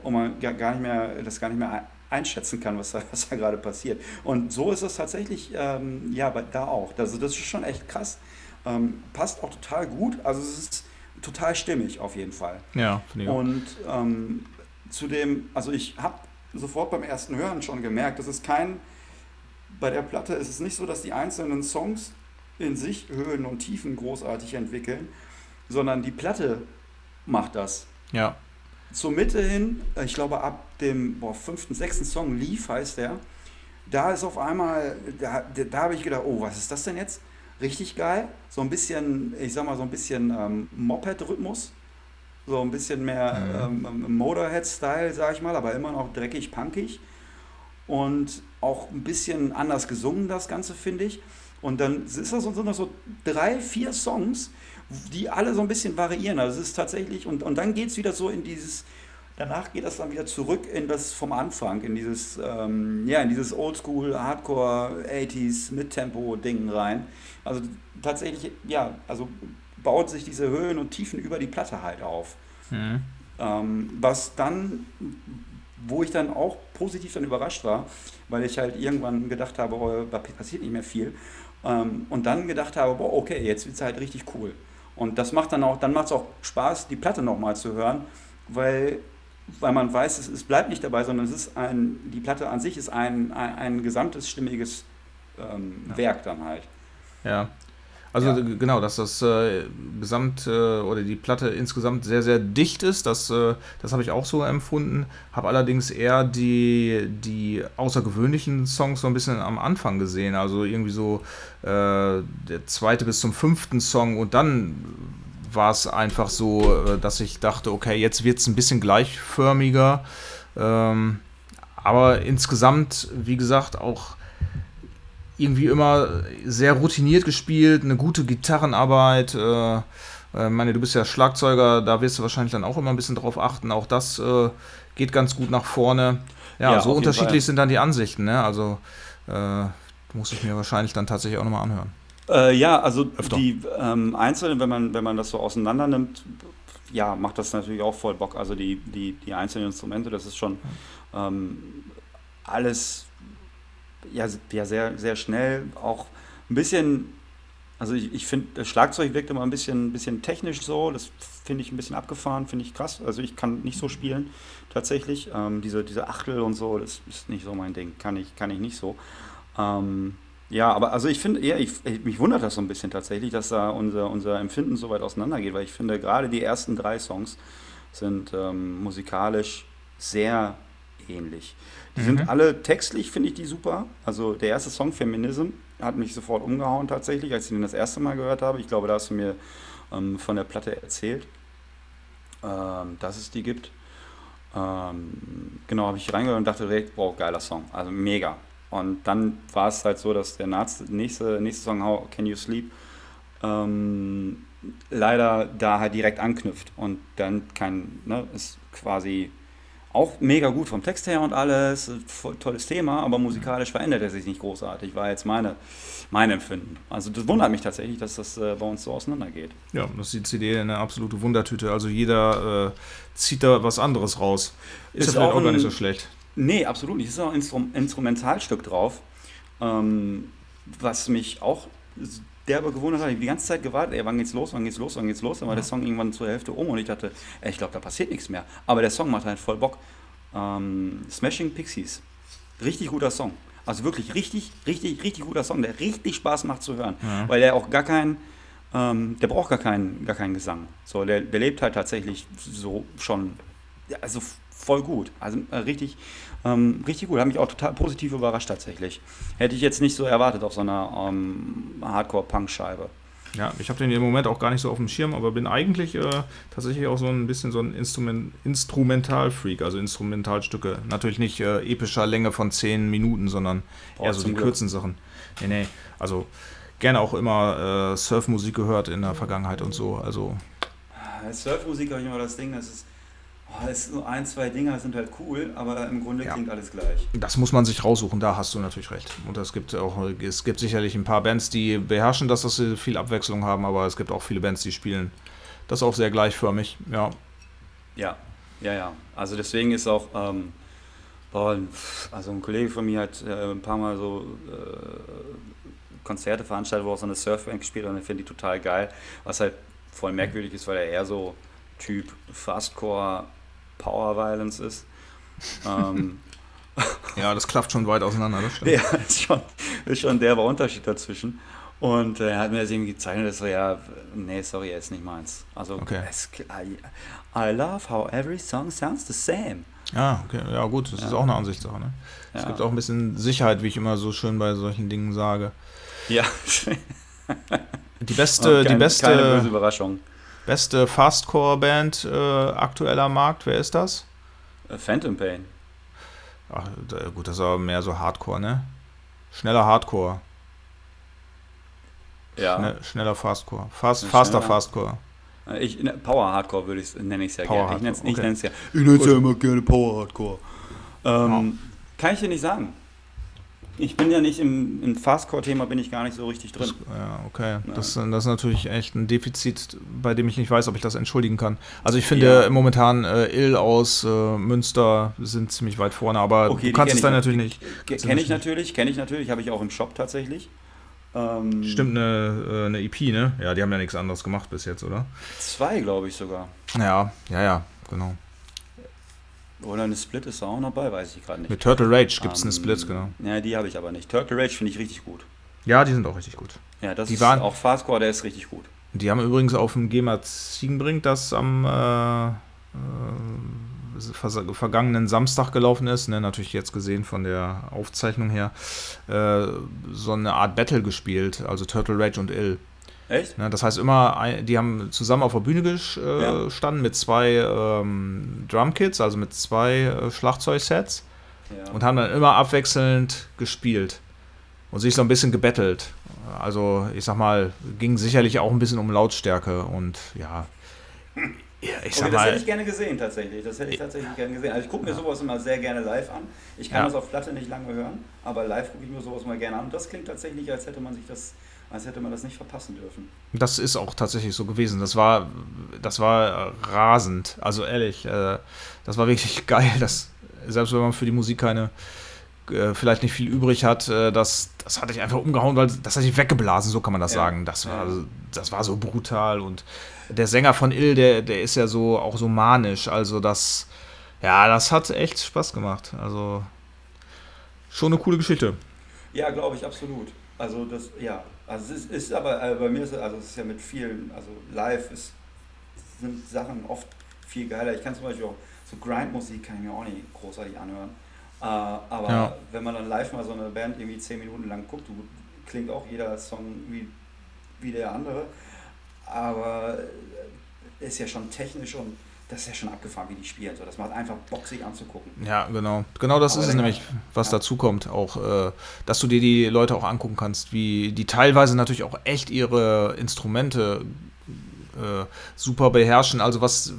und man gar nicht mehr, das gar nicht mehr einschätzen kann, was da, was da gerade passiert. Und so ist es tatsächlich, ähm, ja, da auch. Also das ist schon echt krass. Ähm, passt auch total gut. Also es ist total stimmig auf jeden Fall. Ja, finde ich Und ähm, zu dem, also ich habe sofort beim ersten Hören schon gemerkt, das ist kein, bei der Platte ist es nicht so, dass die einzelnen Songs in sich Höhen und Tiefen großartig entwickeln, sondern die Platte macht das. Ja. Zur Mitte hin, ich glaube ab dem boah, fünften, sechsten Song, Leaf heißt der, da ist auf einmal, da, da habe ich gedacht, oh, was ist das denn jetzt? Richtig geil. So ein bisschen, ich sag mal, so ein bisschen ähm, Moped-Rhythmus. So ein bisschen mehr mhm. ähm, Motorhead-Style, sag ich mal, aber immer noch dreckig, punkig. Und auch ein bisschen anders gesungen, das Ganze, finde ich. Und dann ist das so, sind das so drei, vier Songs, die alle so ein bisschen variieren. Also es ist tatsächlich, und, und dann geht es wieder so in dieses, danach geht das dann wieder zurück in das vom Anfang, in dieses, ähm, ja, in dieses Oldschool, Hardcore, 80s, Mittempo-Ding rein. Also tatsächlich, ja, also baut sich diese Höhen und Tiefen über die Platte halt auf. Mhm. Ähm, was dann, wo ich dann auch positiv dann überrascht war, weil ich halt irgendwann gedacht habe, oh, da passiert nicht mehr viel. Ähm, und dann gedacht habe, boah, okay, jetzt wird es halt richtig cool. Und das macht dann auch, dann macht es auch Spaß, die Platte nochmal zu hören, weil, weil man weiß, es, es bleibt nicht dabei, sondern es ist ein, die Platte an sich ist ein, ein, ein gesamtes stimmiges ähm, ja. Werk dann halt. Ja, also ja. genau, dass das äh, Gesamt äh, oder die Platte insgesamt sehr, sehr dicht ist, das, äh, das habe ich auch so empfunden. Habe allerdings eher die, die außergewöhnlichen Songs so ein bisschen am Anfang gesehen. Also irgendwie so äh, der zweite bis zum fünften Song und dann war es einfach so, äh, dass ich dachte, okay, jetzt wird es ein bisschen gleichförmiger. Ähm, aber insgesamt, wie gesagt, auch irgendwie immer sehr routiniert gespielt, eine gute Gitarrenarbeit. Äh, äh, meine, du bist ja Schlagzeuger, da wirst du wahrscheinlich dann auch immer ein bisschen drauf achten. Auch das äh, geht ganz gut nach vorne. Ja, ja so unterschiedlich sind dann die Ansichten. Ne? Also äh, muss ich mir wahrscheinlich dann tatsächlich auch nochmal anhören. Äh, ja, also Öfter. die ähm, Einzelnen, wenn man, wenn man das so auseinander nimmt, ja, macht das natürlich auch voll Bock. Also die, die, die einzelnen Instrumente, das ist schon ähm, alles ja, ja sehr, sehr schnell, auch ein bisschen, also ich, ich finde, das Schlagzeug wirkt immer ein bisschen, bisschen technisch so, das finde ich ein bisschen abgefahren, finde ich krass. Also ich kann nicht so spielen, tatsächlich. Ähm, diese, diese Achtel und so, das ist nicht so mein Ding, kann ich, kann ich nicht so. Ähm, ja, aber also ich finde, ja, ich, mich wundert das so ein bisschen tatsächlich, dass da unser, unser Empfinden so weit auseinandergeht, weil ich finde, gerade die ersten drei Songs sind ähm, musikalisch sehr ähnlich. Die mhm. sind alle textlich, finde ich die super. Also der erste Song, Feminism, hat mich sofort umgehauen tatsächlich, als ich den das erste Mal gehört habe. Ich glaube, da hast du mir ähm, von der Platte erzählt, ähm, dass es die gibt. Ähm, genau, habe ich reingehört und dachte direkt, wow, geiler Song. Also mega. Und dann war es halt so, dass der nächste, nächste Song, How Can You Sleep, ähm, leider da halt direkt anknüpft und dann kein, ne, ist quasi auch mega gut vom Text her und alles, voll tolles Thema, aber musikalisch verändert er sich nicht großartig, war jetzt meine, mein Empfinden. Also das wundert mich tatsächlich, dass das äh, bei uns so auseinandergeht. Ja, das ist die CD eine absolute Wundertüte. Also jeder äh, zieht da was anderes raus. Ist, ist ja auch, auch gar nicht so schlecht. Nee, absolut nicht. Es ist auch ein Instrum Instrumentalstück drauf, ähm, was mich auch derbe gewundert hat. Ich die ganze Zeit gewartet, ey, wann geht's los, wann geht's los, wann geht's los. Dann war ja. der Song irgendwann zur Hälfte um und ich dachte, ey, ich glaube, da passiert nichts mehr. Aber der Song macht halt voll Bock. Ähm, Smashing Pixies. Richtig guter Song. Also wirklich richtig, richtig, richtig guter Song, der richtig Spaß macht zu hören. Ja. Weil der auch gar keinen, ähm, der braucht gar keinen, gar keinen Gesang. So, der, der lebt halt tatsächlich so schon, also voll gut. Also äh, richtig, ähm, richtig gut. Hat mich auch total positiv überrascht tatsächlich. Hätte ich jetzt nicht so erwartet auf so einer ähm, Hardcore-Punk-Scheibe. Ja, ich habe den im Moment auch gar nicht so auf dem Schirm, aber bin eigentlich äh, tatsächlich auch so ein bisschen so ein Instrument Instrumentalfreak, also Instrumentalstücke. Natürlich nicht äh, epischer Länge von 10 Minuten, sondern Boah, eher so die Glück. kurzen Sachen. Nee, nee, also gerne auch immer äh, Surfmusik gehört in der Vergangenheit und so. Also Surfmusik habe ich immer das Ding, das ist Oh, es so ein, zwei Dinger sind halt cool, aber im Grunde ja. klingt alles gleich. Das muss man sich raussuchen, da hast du natürlich recht. Und es gibt auch, es gibt sicherlich ein paar Bands, die beherrschen das, dass sie viel Abwechslung haben, aber es gibt auch viele Bands, die spielen das auch sehr gleichförmig, ja. Ja, ja, ja. Also deswegen ist auch, ähm, also ein Kollege von mir hat äh, ein paar Mal so äh, Konzerte veranstaltet, wo auch so eine Surfband gespielt hat und ich finde die total geil, was halt voll merkwürdig ist, weil er eher so Typ Fastcore Power Violence ist. ähm, *laughs* ja, das klafft schon weit auseinander, das stimmt. *laughs* Ja, ist schon, ist schon der Unterschied dazwischen. Und äh, er hat mir das irgendwie gezeichnet, dass so, ja, nee, sorry, er ist nicht meins. Also, okay. es, I, I love how every song sounds the same. Ja, okay, ja gut, das ja. ist auch eine Ansichtssache. Ne? Ja. Es gibt auch ein bisschen Sicherheit, wie ich immer so schön bei solchen Dingen sage. Ja. *laughs* die beste, kein, die beste, keine böse Überraschung. Beste Fastcore-Band äh, aktueller Markt, wer ist das? Äh, Phantom Pain. Ach, gut, das ist aber mehr so Hardcore, ne? Schneller Hardcore. Ja. Schnell, schneller Fastcore. Fast, faster Fastcore. Ich, ne, Power Hardcore würde ich nenne ich es ja Power gerne. Ich nenne es okay. ja. Ich nenne es ja immer gerne Power Hardcore. Ähm, ja. Kann ich dir nicht sagen. Ich bin ja nicht im, im Fastcore-Thema, bin ich gar nicht so richtig drin. Das, ja, okay. Ja. Das, das, ist natürlich echt ein Defizit, bei dem ich nicht weiß, ob ich das entschuldigen kann. Also ich finde ja. momentan äh, Ill aus äh, Münster sind ziemlich weit vorne, aber okay, du kannst es dann natürlich nicht. Kenne ich natürlich, kenne ich natürlich, habe ich auch im Shop tatsächlich. Ähm, Stimmt, eine, äh, eine EP, ne? Ja, die haben ja nichts anderes gemacht bis jetzt, oder? Zwei, glaube ich sogar. Ja, ja, ja, genau. Oder eine Split ist da auch noch bei, weiß ich gerade nicht. Mit Turtle Rage gibt es ähm, eine Split, genau. Ja, die habe ich aber nicht. Turtle Rage finde ich richtig gut. Ja, die sind auch richtig gut. Ja, das die ist waren, auch Fastcore, der ist richtig gut. Die haben übrigens auf dem GEMA Ziegenbrink, das am äh, äh, vergangenen Samstag gelaufen ist, ne, natürlich jetzt gesehen von der Aufzeichnung her, äh, so eine Art Battle gespielt, also Turtle Rage und Ill. Echt? Ne, das heißt immer, die haben zusammen auf der Bühne gestanden äh, ja. mit zwei ähm, Drumkits, also mit zwei äh, Schlagzeugsets ja. und haben dann immer abwechselnd gespielt und sich so ein bisschen gebettelt. Also ich sag mal, ging sicherlich auch ein bisschen um Lautstärke und ja, ja, ich sag okay, das mal, hätte ich gerne gesehen, tatsächlich. Das hätte ich tatsächlich gerne gesehen. Also ich gucke mir sowas immer sehr gerne live an. Ich kann das auf Platte nicht lange hören, aber live gucke ich mir sowas mal gerne an. Und das klingt tatsächlich, als hätte man sich das, als hätte man das nicht verpassen dürfen. Das ist auch tatsächlich so gewesen. Das war, das war rasend. Also ehrlich, äh, das war wirklich *laughs* geil. Dass, selbst wenn man für die Musik keine äh, vielleicht nicht viel übrig hat, äh, das, das hatte ich einfach umgehauen, weil das hat sich weggeblasen, so kann man das ja. sagen. Das war, das war so brutal und der Sänger von Ill, der, der ist ja so auch so manisch. Also das, ja, das hat echt Spaß gemacht. Also schon eine coole Geschichte. Ja, glaube ich, absolut. Also das, ja, also es ist, ist aber also bei mir ist also es ist ja mit vielen, also live ist, sind Sachen oft viel geiler. Ich kann zum Beispiel auch so Grindmusik kann ich mir auch nicht großartig anhören. Äh, aber ja. wenn man dann live mal so eine Band irgendwie zehn Minuten lang guckt, klingt auch jeder Song wie, wie der andere aber äh, ist ja schon technisch und das ist ja schon abgefahren, wie die spielen. So, das macht einfach Bock, sich anzugucken. Ja, genau. Genau das aber ist es nämlich, was ja. dazu kommt. Auch, äh, dass du dir die Leute auch angucken kannst, wie die teilweise natürlich auch echt ihre Instrumente äh, super beherrschen. Also was,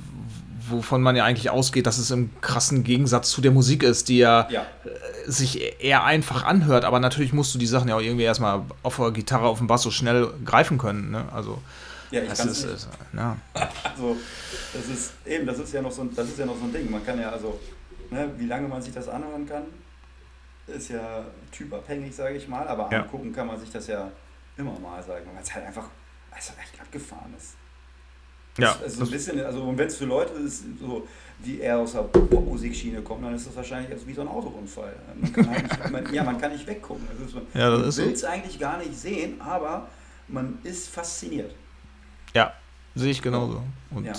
wovon man ja eigentlich ausgeht, dass es im krassen Gegensatz zu der Musik ist, die ja, ja. Äh, sich eher einfach anhört. Aber natürlich musst du die Sachen ja auch irgendwie erstmal auf der Gitarre, auf dem Bass so schnell greifen können. Ne? Also ja, ich kann es nicht. Ja. Also, *laughs* das ist eben, das ist ja noch so ein, das ist ja noch so ein Ding. Man kann ja also, ne, wie lange man sich das anhören kann, ist ja typabhängig, sage ich mal, aber ja. angucken kann man sich das ja immer mal, sagen, weil es halt einfach also echt abgefahren ist. Ja. Also ein bisschen, also wenn es für Leute ist, so, die eher aus der Popmusikschiene kommen, dann ist das wahrscheinlich also wie so ein Autounfall. Man kann halt nicht, man, ja, man kann nicht weggucken. Das ist, ja, das man will es so. eigentlich gar nicht sehen, aber man ist fasziniert. Ja, sehe ich genauso. Und ja.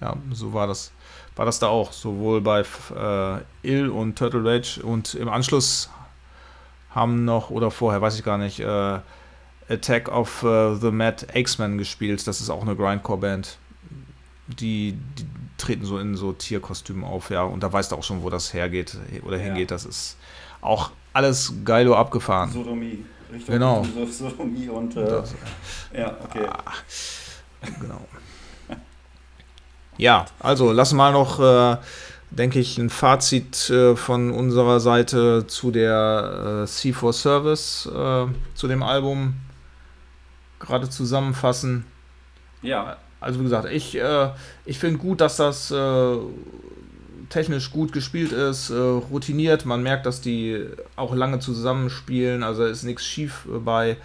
ja, so war das, war das da auch. Sowohl bei äh, Ill und Turtle Rage und im Anschluss haben noch, oder vorher, weiß ich gar nicht, äh, Attack of uh, the Mad X-Men gespielt. Das ist auch eine Grindcore-Band. Die, die, treten so in so Tierkostümen auf, ja. Und da weißt du auch schon, wo das hergeht oder hingeht. Ja. Das ist auch alles geilo abgefahren. Sodomie. Richtung genau. Sodomie und. Äh, das, ja, okay. Ah genau. Ja, also lassen wir mal noch, äh, denke ich, ein Fazit äh, von unserer Seite zu der äh, C4 Service, äh, zu dem Album gerade zusammenfassen. Ja. Also wie gesagt, ich, äh, ich finde gut, dass das äh, technisch gut gespielt ist, routiniert. Man merkt, dass die auch lange zusammenspielen, also ist nichts schief bei.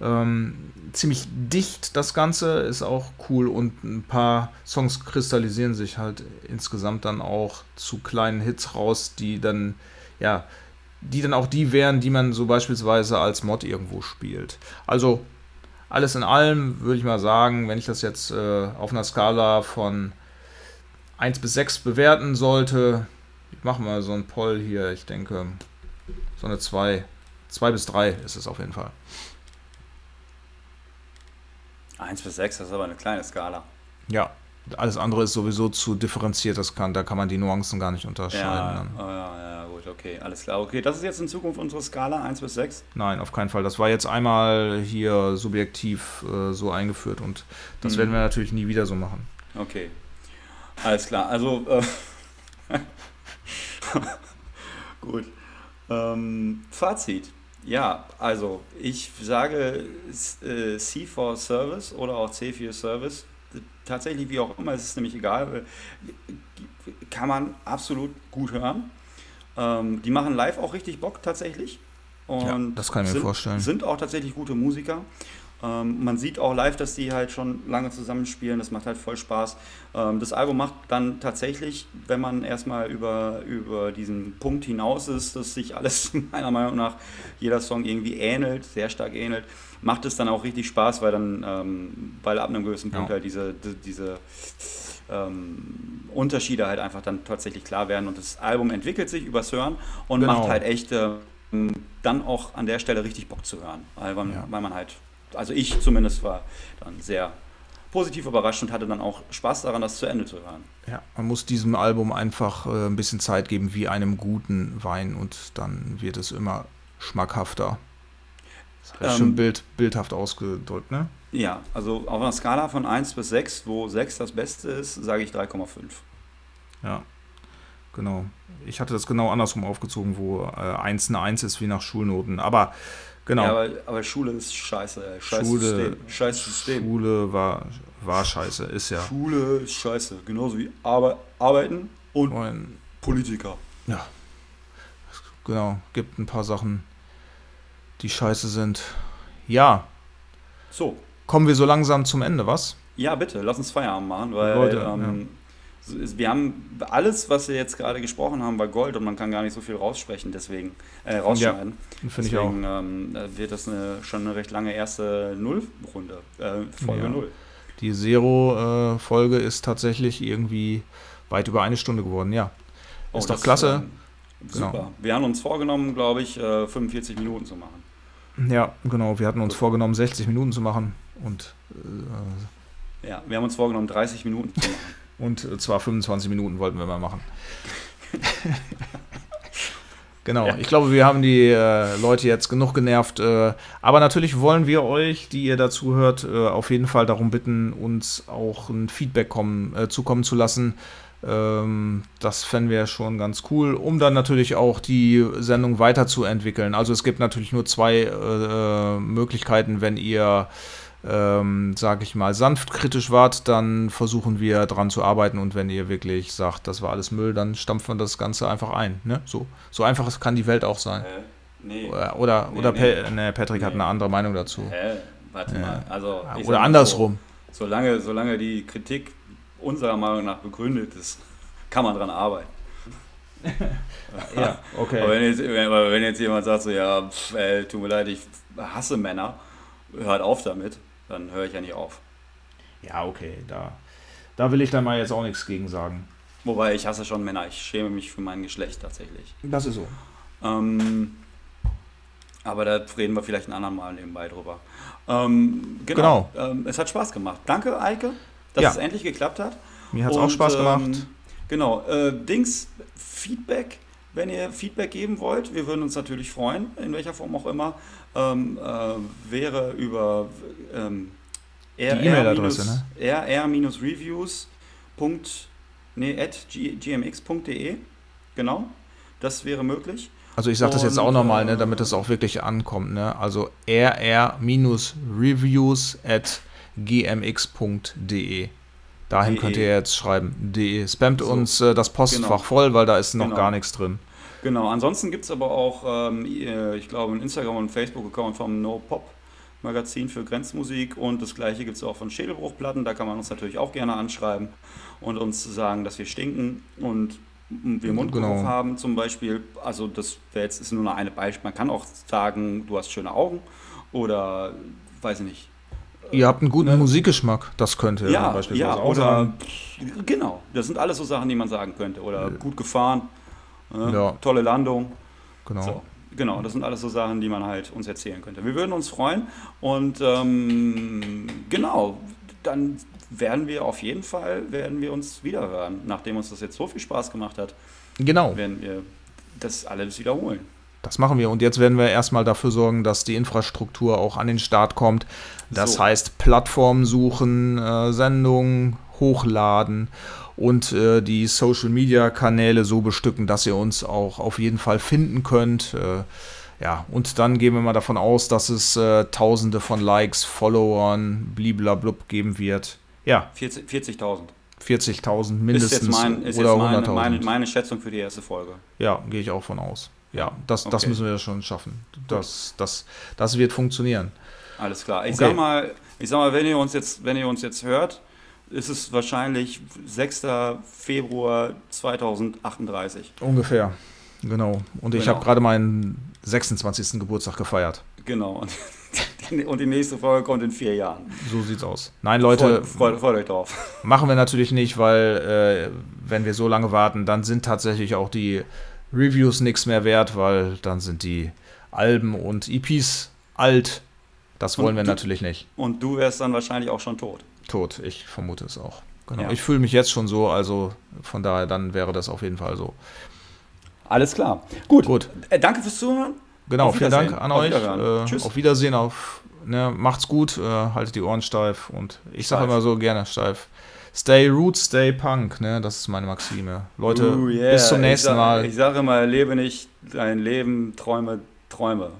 Ähm, ziemlich dicht das Ganze, ist auch cool und ein paar Songs kristallisieren sich halt insgesamt dann auch zu kleinen Hits raus, die dann, ja, die dann auch die wären, die man so beispielsweise als Mod irgendwo spielt. Also alles in allem würde ich mal sagen, wenn ich das jetzt äh, auf einer Skala von 1 bis 6 bewerten sollte, ich mache mal so ein Poll hier, ich denke, so eine 2, 2 bis 3 ist es auf jeden Fall. 1 bis 6, das ist aber eine kleine Skala. Ja, alles andere ist sowieso zu differenziert, das kann, da kann man die Nuancen gar nicht unterscheiden. Ja, oh ja, ja, gut, okay, alles klar. Okay, das ist jetzt in Zukunft unsere Skala 1 bis 6? Nein, auf keinen Fall. Das war jetzt einmal hier subjektiv äh, so eingeführt und das mhm. werden wir natürlich nie wieder so machen. Okay, alles klar. Also, äh, *laughs* gut. Ähm, Fazit. Ja, also ich sage äh, C for Service oder auch C für Service. Tatsächlich, wie auch immer, es ist nämlich egal. Kann man absolut gut hören. Ähm, die machen live auch richtig Bock tatsächlich. Und ja, das kann ich mir sind, vorstellen. Sind auch tatsächlich gute Musiker. Ähm, man sieht auch live, dass die halt schon lange zusammenspielen. Das macht halt voll Spaß. Ähm, das Album macht dann tatsächlich, wenn man erstmal über, über diesen Punkt hinaus ist, dass sich alles *laughs* meiner Meinung nach jeder Song irgendwie ähnelt, sehr stark ähnelt, macht es dann auch richtig Spaß, weil dann, ähm, weil ab einem gewissen Punkt ja. halt diese, die, diese ähm, Unterschiede halt einfach dann tatsächlich klar werden und das Album entwickelt sich übers Hören und genau. macht halt echt äh, dann auch an der Stelle richtig Bock zu hören, weil man, ja. weil man halt also ich zumindest war dann sehr positiv überrascht und hatte dann auch Spaß daran, das zu Ende zu hören. Ja, man muss diesem Album einfach äh, ein bisschen Zeit geben wie einem guten Wein und dann wird es immer schmackhafter. Das ist ähm, schon bild, bildhaft ausgedrückt, ne? Ja, also auf einer Skala von 1 bis 6, wo 6 das Beste ist, sage ich 3,5. Ja, genau. Ich hatte das genau andersrum aufgezogen, wo äh, 1 eine 1 ist wie nach Schulnoten. Aber Genau. Ja, aber, aber, Schule ist scheiße. Scheiß Schule, System. Scheiß System. Schule war, war scheiße, ist ja. Schule ist scheiße. Genauso wie Arbe Arbeiten und, und Politiker. Ja. Genau. Gibt ein paar Sachen, die scheiße sind. Ja. So. Kommen wir so langsam zum Ende, was? Ja, bitte. Lass uns Feierabend machen, weil Leute, ähm, ja wir haben alles, was wir jetzt gerade gesprochen haben, war Gold und man kann gar nicht so viel raussprechen, deswegen äh, rausschneiden. Ja, auch. Ähm, wird das eine, schon eine recht lange erste Null-Runde, äh, Folge ja. Null. Die Zero-Folge ist tatsächlich irgendwie weit über eine Stunde geworden, ja. Oh, ist doch klasse. Ähm, super. Genau. Wir haben uns vorgenommen, glaube ich, 45 äh, Minuten zu machen. Ja, genau. Wir hatten uns vorgenommen, 60 Minuten zu machen und. Äh, ja, wir haben uns vorgenommen, 30 Minuten zu machen. *laughs* Und zwar 25 Minuten wollten wir mal machen. genau, ja. ich glaube, wir haben die äh, Leute jetzt genug genervt. Äh, aber natürlich wollen wir euch, die ihr dazu hört, äh, auf jeden Fall darum bitten, uns auch ein Feedback kommen, äh, zukommen zu lassen. Ähm, das fänden wir schon ganz cool, um dann natürlich auch die Sendung weiterzuentwickeln. Also es gibt natürlich nur zwei äh, äh, Möglichkeiten, wenn ihr ähm, sage ich mal, sanft kritisch wart, dann versuchen wir daran zu arbeiten und wenn ihr wirklich sagt, das war alles Müll, dann stampft man das Ganze einfach ein. Ne? So, so einfach kann die Welt auch sein. Äh, nee. Oder, nee, oder nee. Pa nee, Patrick hat eine andere Meinung dazu. Hä? Warte mal. Also, oder andersrum. So, solange, solange die Kritik unserer Meinung nach begründet ist, kann man daran arbeiten. *laughs* ja, okay. Aber wenn jetzt, wenn, wenn jetzt jemand sagt, so, ja, pff, ey, tut mir leid, ich hasse Männer, hört auf damit dann höre ich ja nicht auf. Ja, okay, da, da will ich dann mal jetzt auch nichts gegen sagen. Wobei ich hasse schon Männer, ich schäme mich für mein Geschlecht tatsächlich. Das ist so. Ähm, aber da reden wir vielleicht ein andermal nebenbei drüber. Ähm, genau. genau. Ähm, es hat Spaß gemacht. Danke, Eike, dass ja. es endlich geklappt hat. Mir hat es auch Spaß gemacht. Ähm, genau. Äh, Dings, Feedback, wenn ihr Feedback geben wollt. Wir würden uns natürlich freuen, in welcher Form auch immer ähm, äh, wäre über ähm, rr-reviews. Ne? rr-reviews. Nee, at gmx.de. Genau. Das wäre möglich. Also ich sage das jetzt auch nochmal, ne, damit es auch wirklich ankommt. Ne? Also rr-reviews at gmx.de. Dahin könnt ihr jetzt schreiben. De. Spamt so. uns äh, das Postfach genau. voll, weil da ist noch genau. gar nichts drin. Genau, ansonsten gibt es aber auch, ähm, äh, ich glaube, einen Instagram- und Facebook-Account vom No Pop. Magazin für Grenzmusik und das gleiche gibt es auch von Schädelbruchplatten. Da kann man uns natürlich auch gerne anschreiben und uns sagen, dass wir stinken und wir Mundgeruch Genau. haben zum Beispiel. Also das wäre jetzt ist nur noch eine Beispiel. Man kann auch sagen, du hast schöne Augen oder weiß ich nicht. Ihr habt einen guten Ne? Musikgeschmack, das könnte Ja, beispielsweise ja auch oder sein. genau. Das sind alles so Sachen, die man sagen könnte. Oder gut gefahren, ne? Ja. tolle Landung. Genau. So, genau, das sind alles so Sachen, die man halt uns erzählen könnte. Wir würden uns freuen und ähm, genau, dann werden wir auf jeden Fall, werden wir uns wiederhören. Nachdem uns das jetzt so viel Spaß gemacht hat, Genau, werden wir das alles wiederholen. das machen wir. Und jetzt werden wir erstmal dafür sorgen, dass die Infrastruktur auch an den Start kommt. Das So. heißt, Plattformen suchen, äh, Sendungen hochladen und äh, die Social-Media-Kanäle so bestücken, dass ihr uns auch auf jeden Fall finden könnt. Äh, ja, und dann gehen wir mal davon aus, dass es äh, tausende von Likes, Followern, bliblablub geben wird. Ja, 40 40.000 40.000 ist mindestens jetzt, mein, ist oder jetzt meine, 100.000. meine, meine Schätzung für die erste Folge. Ja, gehe ich auch von aus. Ja, das, das Okay. müssen wir schon schaffen. Das, das, das wird funktionieren. Alles klar. Ich Okay. sag mal, ich sag mal, wenn ihr uns jetzt, wenn ihr uns jetzt hört, ist es wahrscheinlich 6. Februar 2038. Ungefähr. Genau. Und ich Genau. habe gerade meinen 26. Geburtstag gefeiert. Genau. Und die, und nächste Folge kommt in vier Jahren. So sieht's aus. Nein, Leute, freut, freut, euch drauf. machen wir natürlich nicht, weil äh, wenn wir so lange warten, dann sind tatsächlich auch die Reviews nichts mehr wert, weil dann sind die Alben und EPs alt. Das Und wollen wir du- natürlich nicht. Und du wärst dann wahrscheinlich auch schon tot. Tot, ich vermute es auch. Genau. Ja. Ich fühle mich jetzt schon so, also von daher, dann wäre das auf jeden Fall so. Alles klar. Gut. Gut. Äh, danke fürs Zuhören. Genau, vielen Dank an Auf euch. Äh, Tschüss. Auf Wiedersehen, auf, ne, macht's gut, äh, haltet die Ohren steif und ich sage immer so gerne steif. Stay root, stay punk, ne? Das ist meine Maxime. Leute, Uh, yeah. bis zum nächsten ich sag, Mal. Ich sage immer, lebe nicht dein Leben, träume Träume.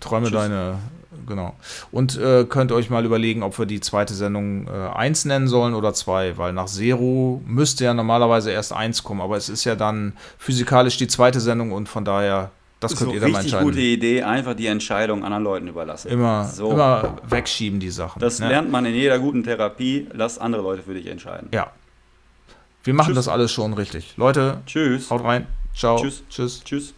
Träume Tschüss. deine, genau. Und äh, könnt euch mal überlegen, ob wir die zweite Sendung äh, 1 nennen sollen oder 2, weil nach Zero müsste ja normalerweise erst 1 kommen, aber es ist ja dann physikalisch die zweite Sendung und von daher, das könnt so ihr dann mal entscheiden. gute Idee, einfach die Entscheidung anderen Leuten überlassen. Immer, So. immer wegschieben die Sachen. Das ne? lernt man in jeder guten Therapie. Lass andere Leute für dich entscheiden. Ja. Wir machen Tschüss. das alles schon richtig. Leute, Tschüss. haut rein. Ciao. Tschüss. Tschüss. Tschüss.